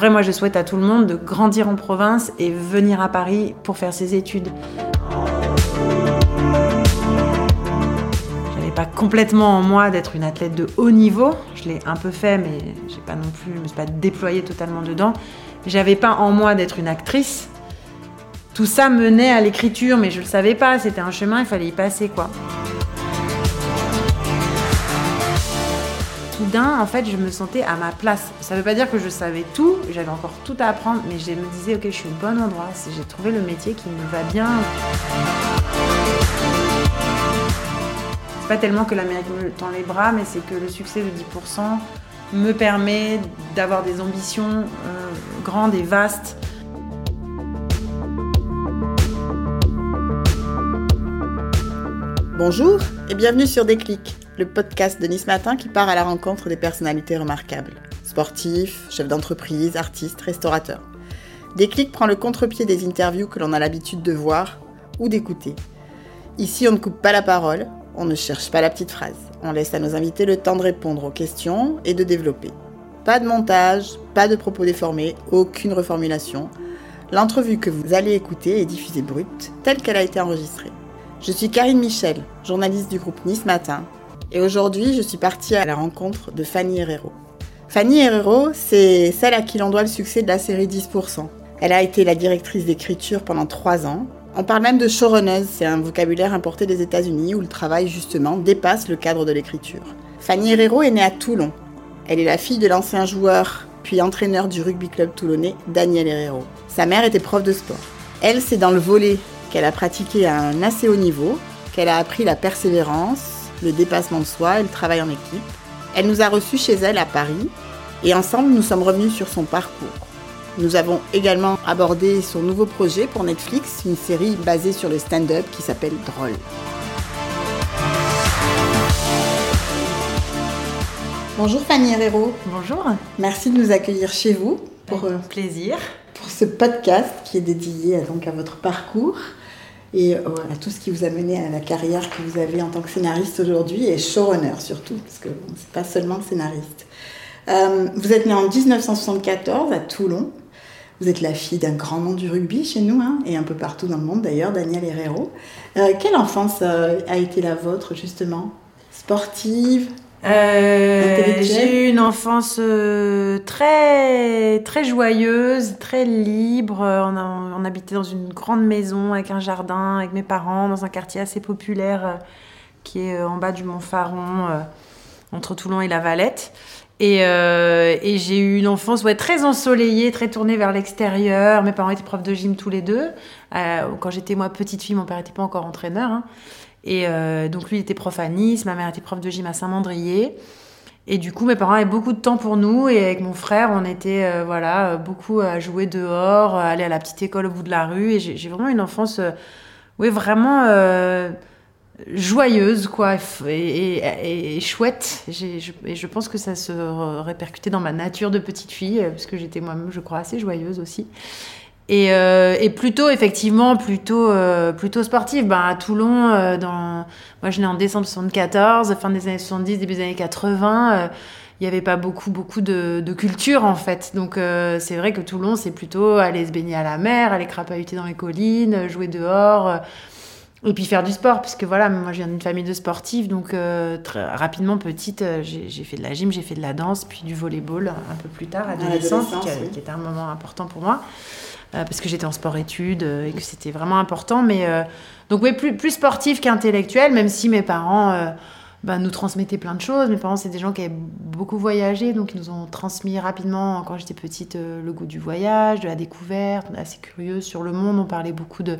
vrai, moi, je souhaite à tout le monde de grandir en province et venir à Paris pour faire ses études. J'avais pas complètement en moi d'être une athlète de haut niveau. Je l'ai un peu fait, mais j'ai pas non plus, je me suis pas déployée totalement dedans. J'avais pas en moi d'être une actrice. Tout ça menait à l'écriture, mais je le savais pas. C'était un chemin, il fallait y passer, quoi. Soudain, en fait, je me sentais à ma place. Ça veut pas dire que je savais tout, j'avais encore tout à apprendre, mais je me disais, ok, je suis au bon endroit, j'ai trouvé le métier qui me va bien. C'est pas tellement que l'Amérique me tend les bras, mais c'est que le succès de 10% me permet d'avoir des ambitions euh, grandes et vastes. Bonjour et bienvenue sur Déclic le podcast de Nice Matin qui part à la rencontre des personnalités remarquables. Sportifs, chefs d'entreprise, artistes, restaurateurs. Déclic prend le contre-pied des interviews que l'on a l'habitude de voir ou d'écouter. Ici, on ne coupe pas la parole, on ne cherche pas la petite phrase. On laisse à nos invités le temps de répondre aux questions et de développer. Pas de montage, pas de propos déformés, aucune reformulation. L'entrevue que vous allez écouter est diffusée brute, telle qu'elle a été enregistrée. Je suis Karine Michel, journaliste du groupe Nice Matin, et aujourd'hui, je suis partie à la rencontre de Fanny Herrero. Fanny Herrero, c'est celle à qui l'on doit le succès de la série 10%. Elle a été la directrice d'écriture pendant trois ans. On parle même de showrunner, c'est un vocabulaire importé des États-Unis où le travail justement dépasse le cadre de l'écriture. Fanny Herrero est née à Toulon. Elle est la fille de l'ancien joueur puis entraîneur du rugby club toulonnais Daniel Herrero. Sa mère était prof de sport. Elle, c'est dans le volet qu'elle a pratiqué à un assez haut niveau, qu'elle a appris la persévérance, le dépassement de soi et le travail en équipe. Elle nous a reçus chez elle à Paris et ensemble nous sommes revenus sur son parcours. Nous avons également abordé son nouveau projet pour Netflix, une série basée sur le stand-up qui s'appelle Droll. Bonjour Fanny Herrero. Bonjour. Merci de nous accueillir chez vous pour euh, plaisir pour ce podcast qui est dédié donc à votre parcours et euh, à tout ce qui vous a mené à la carrière que vous avez en tant que scénariste aujourd'hui et showrunner surtout, parce que bon, c'est pas seulement scénariste. Euh, vous êtes né en 1974 à Toulon. Vous êtes la fille d'un grand nom du rugby chez nous, hein, et un peu partout dans le monde d'ailleurs, Daniel Herrero. Euh, quelle enfance a été la vôtre justement? Sportive? Euh, j'ai eu une enfance euh, très très joyeuse, très libre. On, on, habitait dans une grande maison avec un jardin, avec mes parents, dans un quartier assez populaire euh, qui est en bas du Mont Faron, entre Toulon et La Valette. Et, et j'ai eu une enfance ouais, très ensoleillée, très tournée vers l'extérieur. Mes parents étaient profs de gym tous les deux. quand j'étais moi petite fille, mon père n'était pas encore entraîneur. Hein. Et euh, donc lui il était prof à Nice, ma mère était prof de gym à Saint-Mandrier. Et du coup, mes parents avaient beaucoup de temps pour nous. Et avec mon frère, on était euh, voilà, beaucoup à jouer dehors, à aller à la petite école au bout de la rue. Et j'ai vraiment une enfance, euh, vraiment joyeuse, quoi, et, et, chouette. Et je pense que ça se répercutait dans ma nature de petite fille, parce que j'étais moi-même, je crois, assez joyeuse aussi. Euh, et, plutôt, effectivement, plutôt, euh, plutôt sportive. Ben, à Toulon, euh, dans... moi je née en décembre 74, fin des années 70, début des années 80 il n'y avait pas beaucoup beaucoup de, culture en fait. Donc c'est vrai que Toulon, c'est plutôt aller se baigner à la mer, aller crapahuter dans les collines, jouer dehors, et puis faire du sport. Parce que voilà, moi je viens d'une famille de sportifs, donc très rapidement petite, j'ai fait de la gym, j'ai fait de la danse, puis du volleyball un peu plus tard, adolescence, qui, qui était un moment important pour moi. Euh, parce que j'étais en sport-études euh, et que c'était vraiment important. Mais euh, donc, oui, plus, plus sportif qu'intellectuel, même si mes parents bah, nous transmettaient plein de choses. Mes parents, c'est des gens qui avaient beaucoup voyagé, donc ils nous ont transmis rapidement, quand j'étais petite, le goût du voyage, de la découverte. Assez curieux sur le monde, on parlait beaucoup de,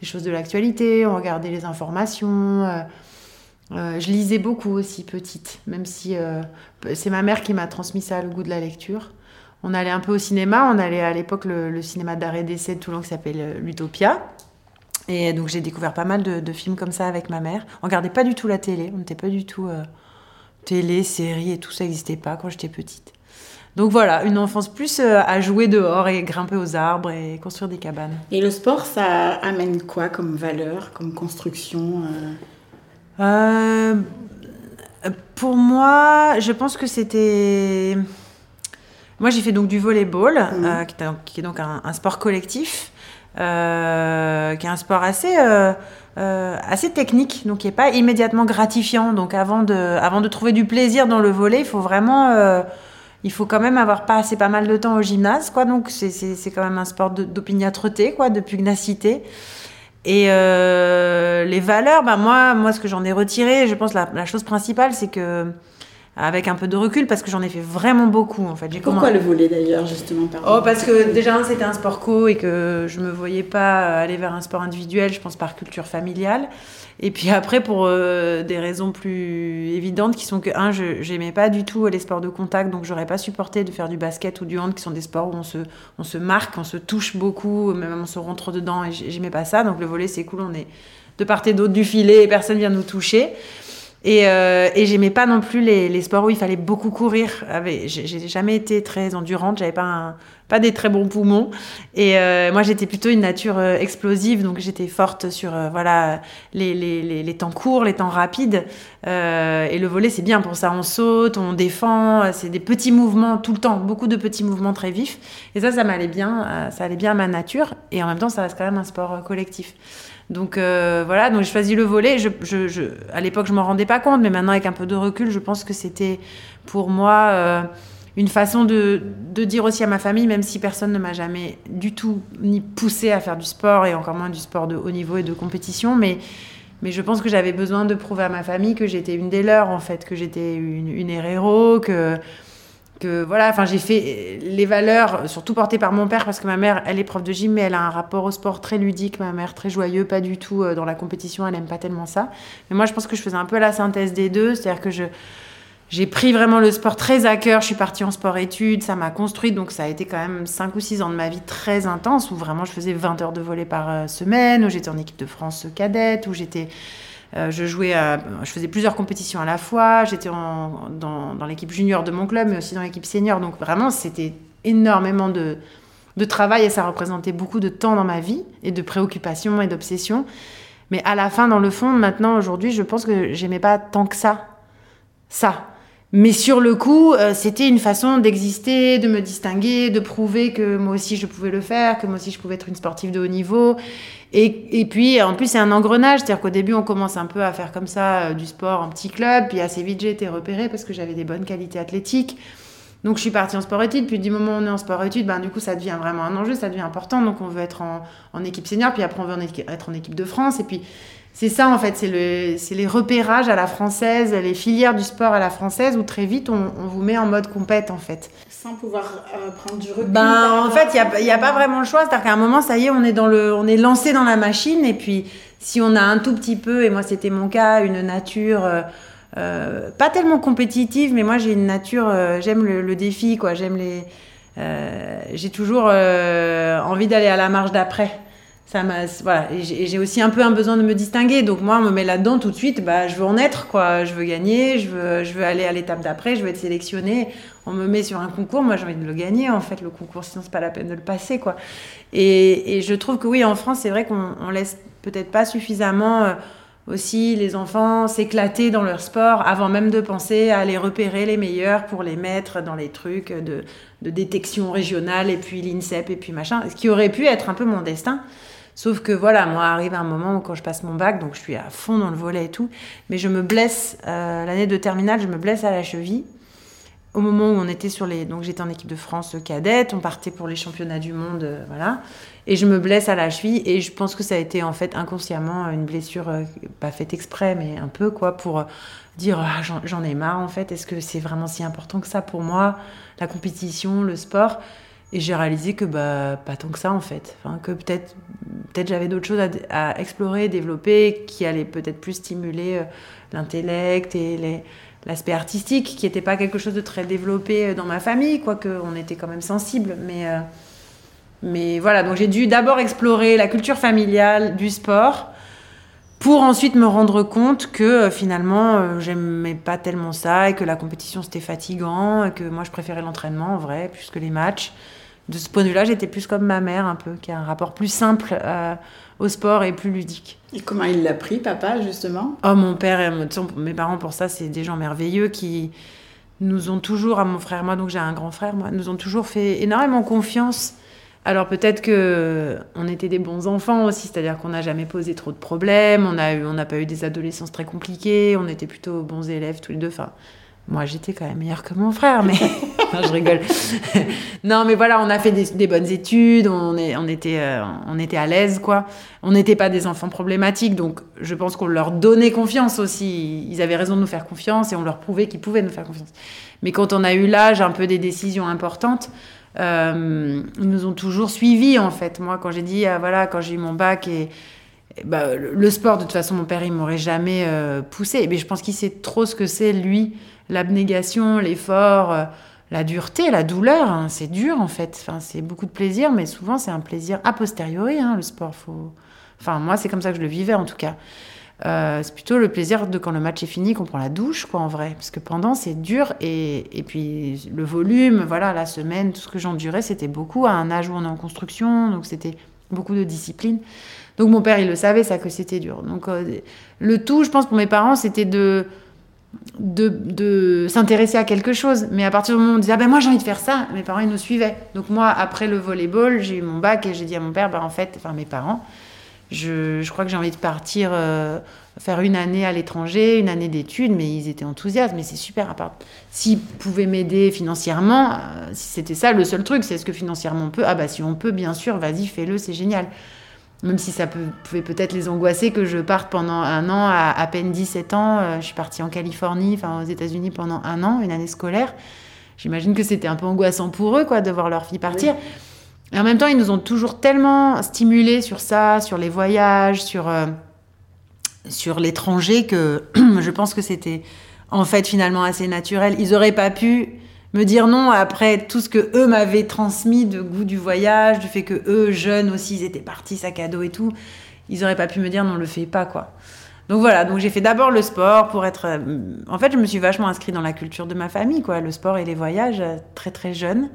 des choses de l'actualité, on regardait les informations. je lisais beaucoup aussi petite, même si c'est ma mère qui m'a transmis ça, le goût de la lecture on allait un peu au cinéma. On allait à l'époque le, cinéma d'arrêt d'essai de Toulon qui s'appelle euh, l'Utopia. Et donc j'ai découvert pas mal de, films comme ça avec ma mère. On regardait pas du tout la télé. On n'était pas du tout euh, télé, série et tout ça n'existait pas quand j'étais petite. Donc voilà, une enfance plus euh, à jouer dehors et grimper aux arbres et construire des cabanes. Et le sport, ça amène quoi comme valeur, comme construction Pour moi, je pense que c'était Moi, j'ai fait donc du volleyball, mmh. qui, est donc un, sport collectif, qui est un sport assez, assez technique, donc qui n'est pas immédiatement gratifiant. Donc, avant de, avant de trouver du plaisir dans le volley, il faut vraiment il faut quand même avoir passé pas mal de temps au gymnase, quoi. Donc c'est quand même un sport d'opiniâtreté, quoi, de pugnacité. Et euh, les valeurs, bah moi, moi, ce que j'en ai retiré, je pense la, la chose principale, c'est que avec un peu de recul parce que j'en ai fait vraiment beaucoup en fait. Pourquoi le voler d'ailleurs justement Oh parce que déjà c'était un sport co et que je me voyais pas aller vers un sport individuel, je pense par culture familiale. Et puis après pour euh, des raisons plus évidentes qui sont que un je j'aimais pas du tout les sports de contact donc j'aurais pas supporté de faire du basket ou du hand qui sont des sports où on se on se marque, on se touche beaucoup, même on se rentre dedans et j'aimais pas ça donc le voler c'est cool, on est de part et d'autre du filet et personne vient nous toucher. Et, euh, et j'aimais pas non plus les, les, sports où il fallait beaucoup courir. J'ai jamais été très endurante, j'avais pas, pas des très bons poumons. Et euh, moi, j'étais plutôt une nature euh, explosive, donc j'étais forte sur euh, voilà les, les, les, temps courts, les temps rapides. Euh, et le volet, c'est bien pour ça. On saute, on défend, c'est des petits mouvements tout le temps, beaucoup de petits mouvements très vifs. Et ça, ça m'allait bien, ça allait bien à ma nature. Et en même temps, ça reste quand même un sport collectif. Donc euh, voilà, donc j'ai choisi le volet. Je, je, je, à l'époque, je m'en rendais pas compte, mais maintenant, avec un peu de recul, je pense que c'était pour moi euh, une façon de, de, dire aussi à ma famille, même si personne ne m'a jamais du tout ni poussé à faire du sport et encore moins du sport de haut niveau et de compétition, mais mais je pense que j'avais besoin de prouver à ma famille que j'étais une des leurs, en fait, que j'étais une, une que que voilà, enfin j'ai fait les valeurs, surtout portées par mon père, parce que ma mère, elle est prof de gym, mais elle a un rapport au sport très ludique, ma mère très joyeux, pas du tout euh, dans la compétition, elle aime pas tellement ça. Mais moi, je pense que je faisais un peu la synthèse des deux, c'est-à-dire que je j'ai pris vraiment le sport très à cœur, je suis partie en sport-études, ça m'a construit, donc ça a été quand même 5 ou 6 ans de ma vie très intense, où vraiment je faisais 20 heures de volley par euh, semaine, où j'étais en équipe de France cadette, où j'étais euh, je jouais, je faisais plusieurs compétitions à la fois. J'étais dans, l'équipe junior de mon club, mais aussi dans l'équipe senior. Donc vraiment, c'était énormément de, de travail et ça représentait beaucoup de temps dans ma vie et de préoccupations et d'obsessions. Mais à la fin, dans le fond, maintenant, aujourd'hui, je pense que j'aimais pas tant que ça. Ça. Mais sur le coup, euh, c'était une façon d'exister, de me distinguer, de prouver que moi aussi je pouvais le faire, que moi aussi je pouvais être une sportive de haut niveau. Et, et puis, en plus, c'est un engrenage. C'est-à-dire qu'au début, on commence un peu à faire comme ça euh, du sport en petit club. Puis assez vite, j'ai été repérée parce que j'avais des bonnes qualités athlétiques. Donc, je suis partie en sport-études. Puis, du moment où on est en sport-études, ben, du coup, ça devient vraiment un enjeu, ça devient important. Donc, on veut être en, en équipe senior. Puis après, on veut être en équipe de France. Et puis, c'est ça en fait, c'est le, les repérages à la française, les filières du sport à la française où très vite on, vous met en mode compète en fait. Sans pouvoir euh, prendre du recul. Ben en fait, il n'y a, a, pas vraiment le choix, c'est-à-dire qu'à un moment, ça y est, on est dans le, on est lancé dans la machine et puis si on a un tout petit peu, et moi c'était mon cas, une nature euh, euh, pas tellement compétitive, mais moi j'ai une nature, j'aime le, le, défi quoi, j'aime les, j'ai toujours envie d'aller à la marche d'après ça m'a voilà j'ai aussi un peu un besoin de me distinguer. Donc moi on me met là-dedans tout de suite bah je veux en être quoi. Je veux gagner je veux je veux aller à l'étape d'après je veux être sélectionné on me met sur un concours moi j'ai envie de le gagner en fait le concours. Sinon c'est pas la peine de le passer quoi. Et, et je trouve que oui en France c'est vrai qu'on laisse peut-être pas suffisamment euh, aussi les enfants s'éclater dans leur sport avant même de penser à aller repérer les meilleurs pour les mettre dans les trucs de, de détection régionale et puis l'INSEP et puis machin ce qui aurait pu être un peu mon destin Sauf que voilà, moi arrive un moment où quand je passe mon bac, donc je suis à fond dans le volet et tout, mais je me blesse, euh, l'année de terminale, je me blesse à la cheville. Au moment où on était sur les... Donc j'étais en équipe de France cadette, on partait pour les championnats du monde, euh, voilà. Et je me blesse à la cheville et je pense que ça a été en fait inconsciemment une blessure, euh, pas faite exprès, mais un peu quoi, pour dire ah, j'en ai marre en fait, est-ce que c'est vraiment si important que ça pour moi, la compétition, le sport? Et j'ai réalisé que bah, pas tant que ça en fait. Que peut-être peut j'avais d'autres choses à, à, explorer, développer, qui allaient peut-être plus stimuler euh, l'intellect et l'aspect artistique, qui n'était pas quelque chose de très développé euh, dans ma famille, quoique on était quand même sensible. Mais, euh, mais voilà, donc j'ai dû d'abord explorer la culture familiale du sport pour ensuite me rendre compte que finalement j'aimais pas tellement ça et que la compétition c'était fatigant et que moi je préférais l'entraînement en vrai plus que les matchs de ce point de vue-là, j'étais plus comme ma mère, un peu, qui a un rapport plus simple euh, au sport et plus ludique. Et comment il l'a pris, papa, justement? Oh, mon père et mes parents, pour ça, c'est des gens merveilleux qui, nous ont toujours, à mon frère, moi, donc j'ai un grand frère, moi, nous ont toujours fait énormément confiance. Alors peut-être que on était des bons enfants aussi, c'est-à-dire qu'on n'a jamais posé trop de problèmes, on a eu, on n'a pas eu des adolescences très compliquées, on était plutôt bons élèves tous les deux. Enfin, moi, j'étais quand même meilleure que mon frère, mais non, je rigole. non, mais voilà, on a fait des, bonnes études, on, est, on, était, euh, on était à l'aise, quoi. On n'était pas des enfants problématiques, donc je pense qu'on leur donnait confiance aussi. Ils avaient raison de nous faire confiance et on leur prouvait qu'ils pouvaient nous faire confiance. Mais quand on a eu l'âge un peu des décisions importantes, euh, ils nous ont toujours suivis, en fait. Moi, quand j'ai dit, ah, voilà, quand j'ai eu mon bac et, bah, le sport, de toute façon, mon père, il m'aurait jamais euh, poussé. Mais je pense qu'il sait trop ce que c'est, lui, l'abnégation, l'effort, euh, la dureté, la douleur. Hein, c'est dur en fait. Enfin, c'est beaucoup de plaisir, mais souvent c'est un plaisir a posteriori. Hein, le sport, faut. Enfin, moi, c'est comme ça que je le vivais en tout cas. Euh, c'est plutôt le plaisir de quand le match est fini, qu'on prend la douche, quoi, en vrai. Parce que pendant, c'est dur. Et, et puis, le volume, voilà, la semaine, tout ce que j'endurais, c'était beaucoup à un âge où on est en construction. Donc, c'était beaucoup de discipline. Donc, mon père, il le savait, ça, que c'était dur. Donc, euh, le tout, je pense, pour mes parents, c'était de de, s'intéresser à quelque chose. Mais à partir du moment où on disait, ah ben moi j'ai envie de faire ça, mes parents ils nous suivaient. Donc moi, après le volleyball, j'ai eu mon bac et j'ai dit à mon père, ben en fait, enfin mes parents, je, crois que j'ai envie de partir euh, faire une année à l'étranger, une année d'études, mais ils étaient enthousiastes, mais c'est super. À part s'ils pouvaient m'aider financièrement, euh, si c'était ça le seul truc, c'est est-ce que financièrement on peut Ah bah si on peut, bien sûr, vas-y, fais-le, c'est génial même si ça pouvait peut-être les angoisser que je parte pendant un an, à, à peine 17 ans. Euh, je suis partie en Californie, enfin aux États-Unis pendant un an, une année scolaire. J'imagine que c'était un peu angoissant pour eux, quoi, de voir leur fille partir. Et en même temps, ils nous ont toujours tellement stimulés sur ça, sur les voyages, sur, euh, sur l'étranger, que je pense que c'était en fait finalement assez naturel. Ils n'auraient pas pu me dire non après tout ce que eux m'avaient transmis de goût du voyage, du fait que eux, jeunes aussi, ils étaient partis sac à dos et tout, ils auraient pas pu me dire non, le fais pas quoi. Donc voilà, donc j'ai fait d'abord le sport pour être. Euh, en fait, je me suis vachement inscrite dans la culture de ma famille, quoi, le sport et les voyages, euh, très très jeune.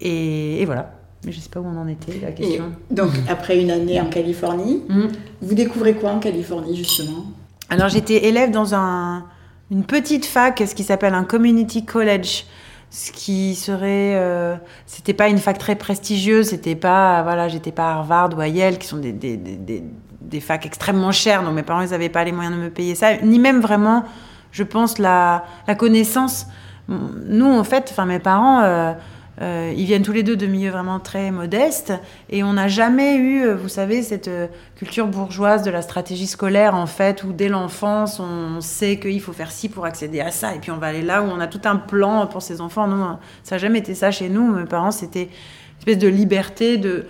Et, voilà. Je sais pas où on en était, la question. donc, après une année en Californie, mmh. vous découvrez quoi en Californie, justement? Alors, j'étais élève dans un, une petite fac, ce qui s'appelle un community college, ce qui serait, euh, c'était pas une fac très prestigieuse, c'était pas, voilà, j'étais pas à Harvard ou à Yale, qui sont des, des, des, des facs extrêmement chères, donc mes parents ils avaient pas les moyens de me payer ça, ni même vraiment, je pense la, la connaissance. Nous en fait, enfin mes parents. Euh, euh, ils viennent tous les deux de milieux vraiment très modestes et on n'a jamais eu, euh, vous savez, cette euh, culture bourgeoise de la stratégie scolaire en fait, où dès l'enfance on sait qu'il faut faire ci pour accéder à ça et puis on va aller là où on a tout un plan pour ses enfants. Non, ça n'a jamais été ça chez nous. Mes parents, c'était une espèce de liberté de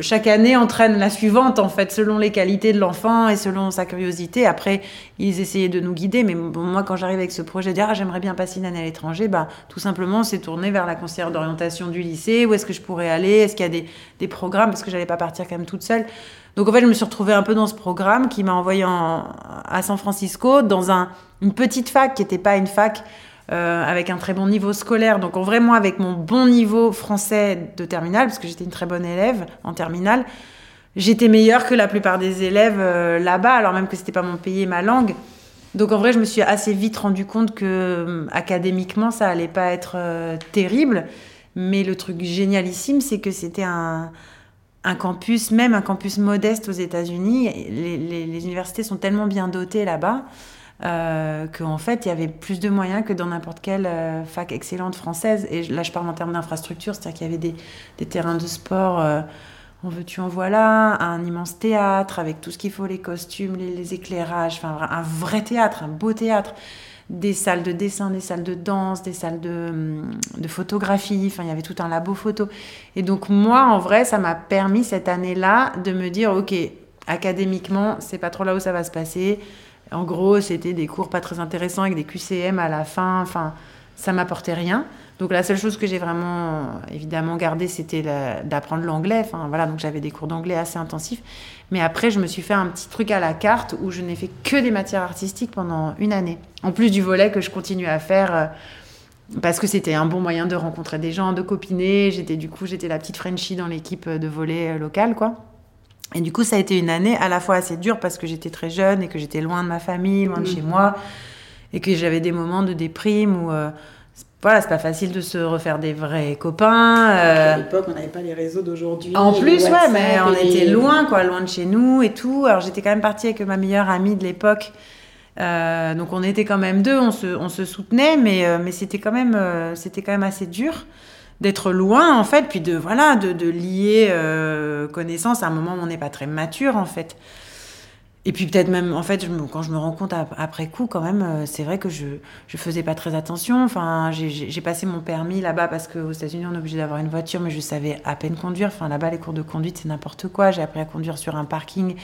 chaque année entraîne la suivante, en fait, selon les qualités de l'enfant et selon sa curiosité. Après, ils essayaient de nous guider, mais moi, quand j'arrive avec ce projet de dire ah, j'aimerais bien passer une année à l'étranger, bah, tout simplement, c'est tourné vers la conseillère d'orientation du lycée. Où est-ce que je pourrais aller? Est-ce qu'il y a des, des, programmes? Parce que j'allais pas partir quand même toute seule. Donc, en fait, je me suis retrouvée un peu dans ce programme qui m'a envoyé à San Francisco, dans un, une petite fac qui n'était pas une fac euh, avec un très bon niveau scolaire. Donc, vraiment, avec mon bon niveau français de terminale, parce que j'étais une très bonne élève en terminale, j'étais meilleure que la plupart des élèves euh, là-bas, alors même que c'était pas mon pays et ma langue. Donc, en vrai, je me suis assez vite rendu compte que euh, académiquement, ça allait pas être terrible. Mais le truc génialissime, c'est que c'était un, campus, même un campus modeste aux États-Unis. Les, universités sont tellement bien dotées là-bas euh, qu'en fait, il y avait plus de moyens que dans n'importe quelle euh, fac excellente française. Et là, je parle en termes d'infrastructure, c'est-à-dire qu'il y avait des, terrains de sport, euh, en veux-tu, en voilà, un immense théâtre avec tout ce qu'il faut, les costumes, les, éclairages, enfin, un vrai théâtre, un beau théâtre des salles de dessin, des salles de danse, des salles de, de photographie, enfin il y avait tout un labo photo. Et donc moi en vrai ça m'a permis cette année-là de me dire ok académiquement c'est pas trop là où ça va se passer, en gros, c'était des cours pas très intéressants avec des QCM à la fin. Enfin, ça m'apportait rien. Donc la seule chose que j'ai vraiment évidemment gardé, c'était d'apprendre l'anglais. Enfin voilà, donc j'avais des cours d'anglais assez intensifs. Mais après, je me suis fait un petit truc à la carte où je n'ai fait que des matières artistiques pendant une année. En plus du volet que je continue à faire euh, parce que c'était un bon moyen de rencontrer des gens, de copiner. J'étais du coup, j'étais la petite Frenchie dans l'équipe de volet euh, locale, quoi. Et du coup, ça a été une année à la fois assez dure parce que j'étais très jeune et que j'étais loin de ma famille, loin de chez moi. et que j'avais des moments de déprime où voilà, c'est pas facile de se refaire des vrais copains. À l'époque, on n'avait pas les réseaux d'aujourd'hui. En plus, ouais, mais on était loin, quoi, loin de chez nous et tout. Alors j'étais quand même partie avec ma meilleure amie de l'époque. Euh, donc on était quand même deux, on se, on se soutenait, mais, euh, mais c'était quand même, euh, c'était quand même assez dur d'être loin en fait, puis de voilà, de, de lier connaissance à un moment où on n'est pas très mature en fait. Et puis peut-être même, en fait, quand je me rends compte après coup, quand même, euh, c'est vrai que je ne faisais pas très attention. Enfin, j'ai passé mon permis là-bas parce qu'aux États-Unis, on est obligé d'avoir une voiture, mais je savais à peine conduire. Enfin, là-bas, les cours de conduite, c'est n'importe quoi. J'ai appris à conduire sur un parking.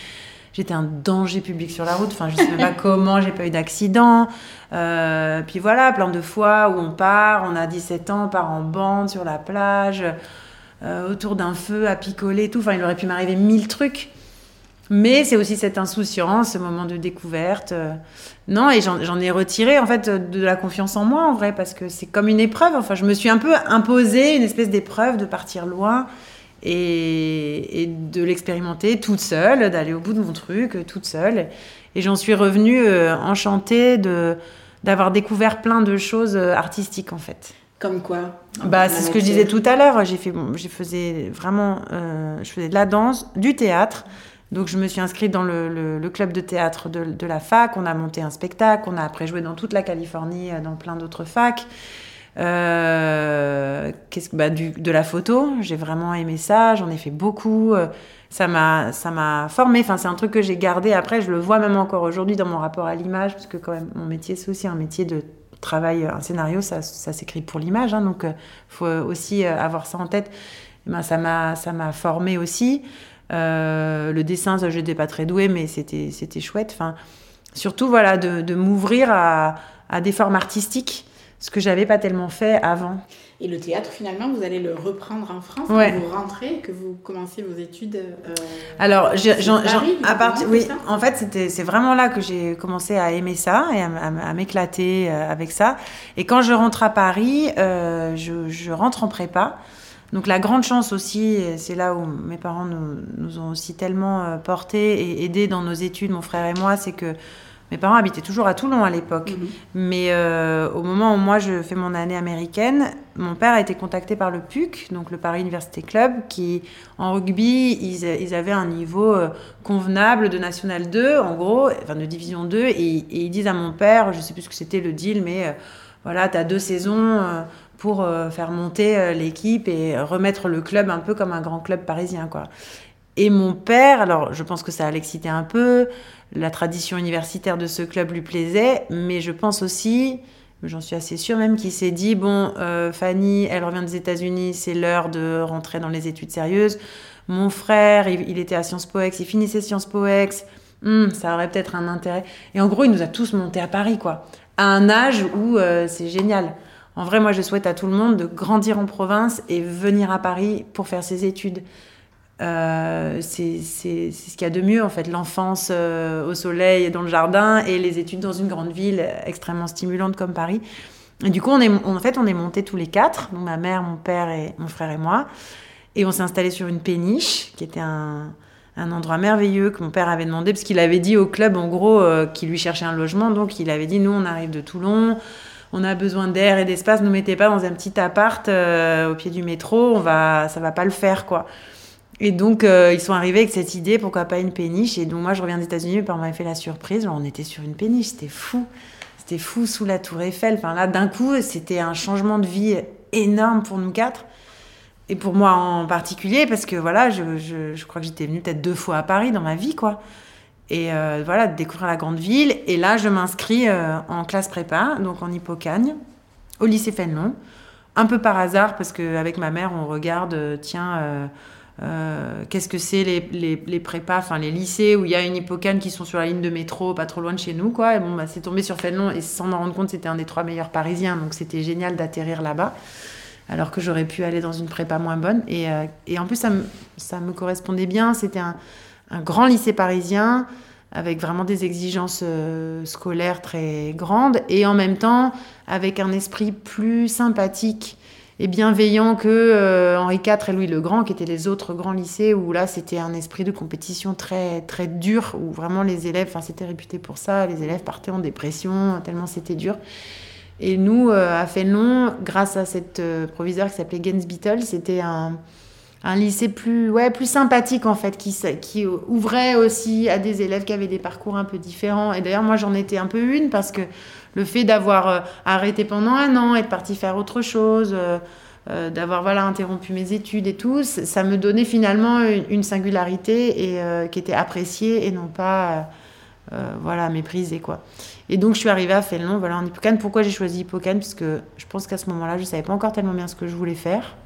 J'étais un danger public sur la route. Enfin, je ne sais pas comment, j'ai pas eu d'accident. Euh, puis voilà, plein de fois où on part, on a 17 ans, on part en bande sur la plage, euh, autour d'un feu à picoler, tout. Enfin, il aurait pu m'arriver mille trucs. Mais c'est aussi cette insouciance, ce moment de découverte. Euh, non, et j'en ai retiré en fait de la confiance en moi en vrai, parce que c'est comme une épreuve. Enfin, je me suis un peu imposé une espèce d'épreuve de partir loin et, de l'expérimenter toute seule, d'aller au bout de mon truc toute seule. Et j'en suis revenue euh, enchantée de d'avoir découvert plein de choses euh, artistiques en fait. Comme quoi? Bah, c'est ce que je disais tout à l'heure. J'ai fait, bon, j'ai faisais vraiment, je faisais de la danse, du théâtre. Donc je me suis inscrite dans le, club de théâtre de, la fac, on a monté un spectacle, on a après joué dans toute la Californie, euh, dans plein d'autres facs. Euh, bah, de la photo, j'ai vraiment aimé ça, j'en ai fait beaucoup. Euh, ça m'a, ça m'a formé, enfin, c'est un truc que j'ai gardé. Après, je le vois même encore aujourd'hui dans mon rapport à l'image, parce que quand même, mon métier, c'est aussi un métier de travail, un scénario, ça, ça s'écrit pour l'image, hein, donc il faut aussi avoir ça en tête. Eh ben, ça, m'a, ça m'a formé aussi. Euh, le dessin, ça, n'étais pas très douée, mais c'était, c'était chouette. Enfin, surtout, voilà, de, de m'ouvrir à, à, des formes artistiques, ce que j'avais pas tellement fait avant. Et le théâtre, finalement, vous allez le reprendre en France quand vous rentrez, que vous commencez vos études euh, Alors, à partir, oui, en fait, c'était, c'est vraiment là que j'ai commencé à aimer ça et à, m'éclater euh, avec ça. Et quand je rentre à Paris, je, je rentre en prépa. Donc la grande chance aussi, c'est là où mes parents nous, ont aussi tellement euh, portés et aidés dans nos études, mon frère et moi, c'est que mes parents habitaient toujours à Toulon à l'époque. Mhm. Mais euh, au moment où moi je fais mon année américaine, mon père a été contacté par le PUC, donc le Paris University Club, qui en rugby, ils, avaient un niveau euh, convenable de National 2, en gros, enfin de Division 2, et, ils disent à mon père, je sais plus ce que c'était le deal, mais voilà, tu as deux saisons pour euh, faire monter euh, l'équipe et remettre le club un peu comme un grand club parisien, quoi. Et mon père, alors je pense que ça a l'excité un peu, la tradition universitaire de ce club lui plaisait, mais je pense aussi, j'en suis assez sûre même, qu'il s'est dit, bon, euh, Fanny, elle revient des États-Unis, c'est l'heure de rentrer dans les études sérieuses. Mon frère, il, était à Sciences Po Ex, il finissait Sciences Po Ex, hmm, ça aurait peut-être un intérêt. Et en gros, il nous a tous montés à Paris, quoi. À un âge où c'est génial. En vrai, moi, je souhaite à tout le monde de grandir en province et venir à Paris pour faire ses études. Euh, c'est ce qu'il y a de mieux, en fait, l'enfance euh, au soleil dans le jardin et les études dans une grande ville extrêmement stimulante comme Paris. Et du coup, on est, en fait, on est montés tous les quatre, donc ma mère, mon père et mon frère et moi. Et on s'est installé sur une péniche, qui était un, un, endroit merveilleux que mon père avait demandé, parce qu'il avait dit au club, en gros, euh, qu'il lui cherchait un logement. Donc, il avait dit, nous, on arrive de Toulon on a besoin d'air et d'espace, ne mettez pas dans un petit appart euh, au pied du métro, on va, ça va pas le faire, quoi. Et donc, euh, ils sont arrivés avec cette idée, pourquoi pas une péniche. Et donc, moi, je reviens des États-Unis, parents m'avaient fait la surprise. on était sur une péniche, c'était fou. C'était fou sous la Tour Eiffel. Enfin, là, d'un coup, c'était un changement de vie énorme pour nous quatre. Et pour moi en particulier, parce que voilà, je, je crois que j'étais venue peut-être deux fois à Paris dans ma vie, quoi. Et euh, voilà, de découvrir la grande ville. Et là, je m'inscris euh, en classe prépa, donc en Hippocagne, au lycée Fénelon. Un peu par hasard, parce qu'avec ma mère, on regarde, euh, qu'est-ce que c'est les, les, prépas, enfin les lycées où il y a une Hippocagne qui sont sur la ligne de métro, pas trop loin de chez nous, quoi. Et bon, bah, c'est tombé sur Fénelon, et sans m'en rendre compte, c'était un des trois meilleurs parisiens, donc c'était génial d'atterrir là-bas. Alors que j'aurais pu aller dans une prépa moins bonne. Et, et en plus, ça me, ça me correspondait bien. C'était un, un grand lycée parisien avec vraiment des exigences euh, scolaires très grandes et en même temps avec un esprit plus sympathique et bienveillant que euh, Henri IV et Louis le Grand, qui étaient les autres grands lycées, où là c'était un esprit de compétition très très dur, où vraiment les élèves, enfin c'était réputé pour ça, les élèves partaient en dépression tellement c'était dur. Et nous, euh, à Fénelon, grâce à cette euh, proviseur qui s'appelait Gens Beetle, c'était un, un, lycée plus, ouais, plus sympathique en fait, qui, qui ouvrait aussi à des élèves qui avaient des parcours un peu différents. Et d'ailleurs, moi j'en étais un peu une parce que le fait d'avoir euh, arrêté pendant un an et de partir faire autre chose, euh, euh, d'avoir voilà interrompu mes études et tout, ça me donnait finalement une, singularité et qui était appréciée et non pas voilà méprisée quoi. Et donc je suis arrivée à Fénelon voilà en Hippocane. Pourquoi j'ai choisi Hippocane Parce que je pense qu'à ce moment-là, je savais pas encore tellement bien ce que je voulais faire.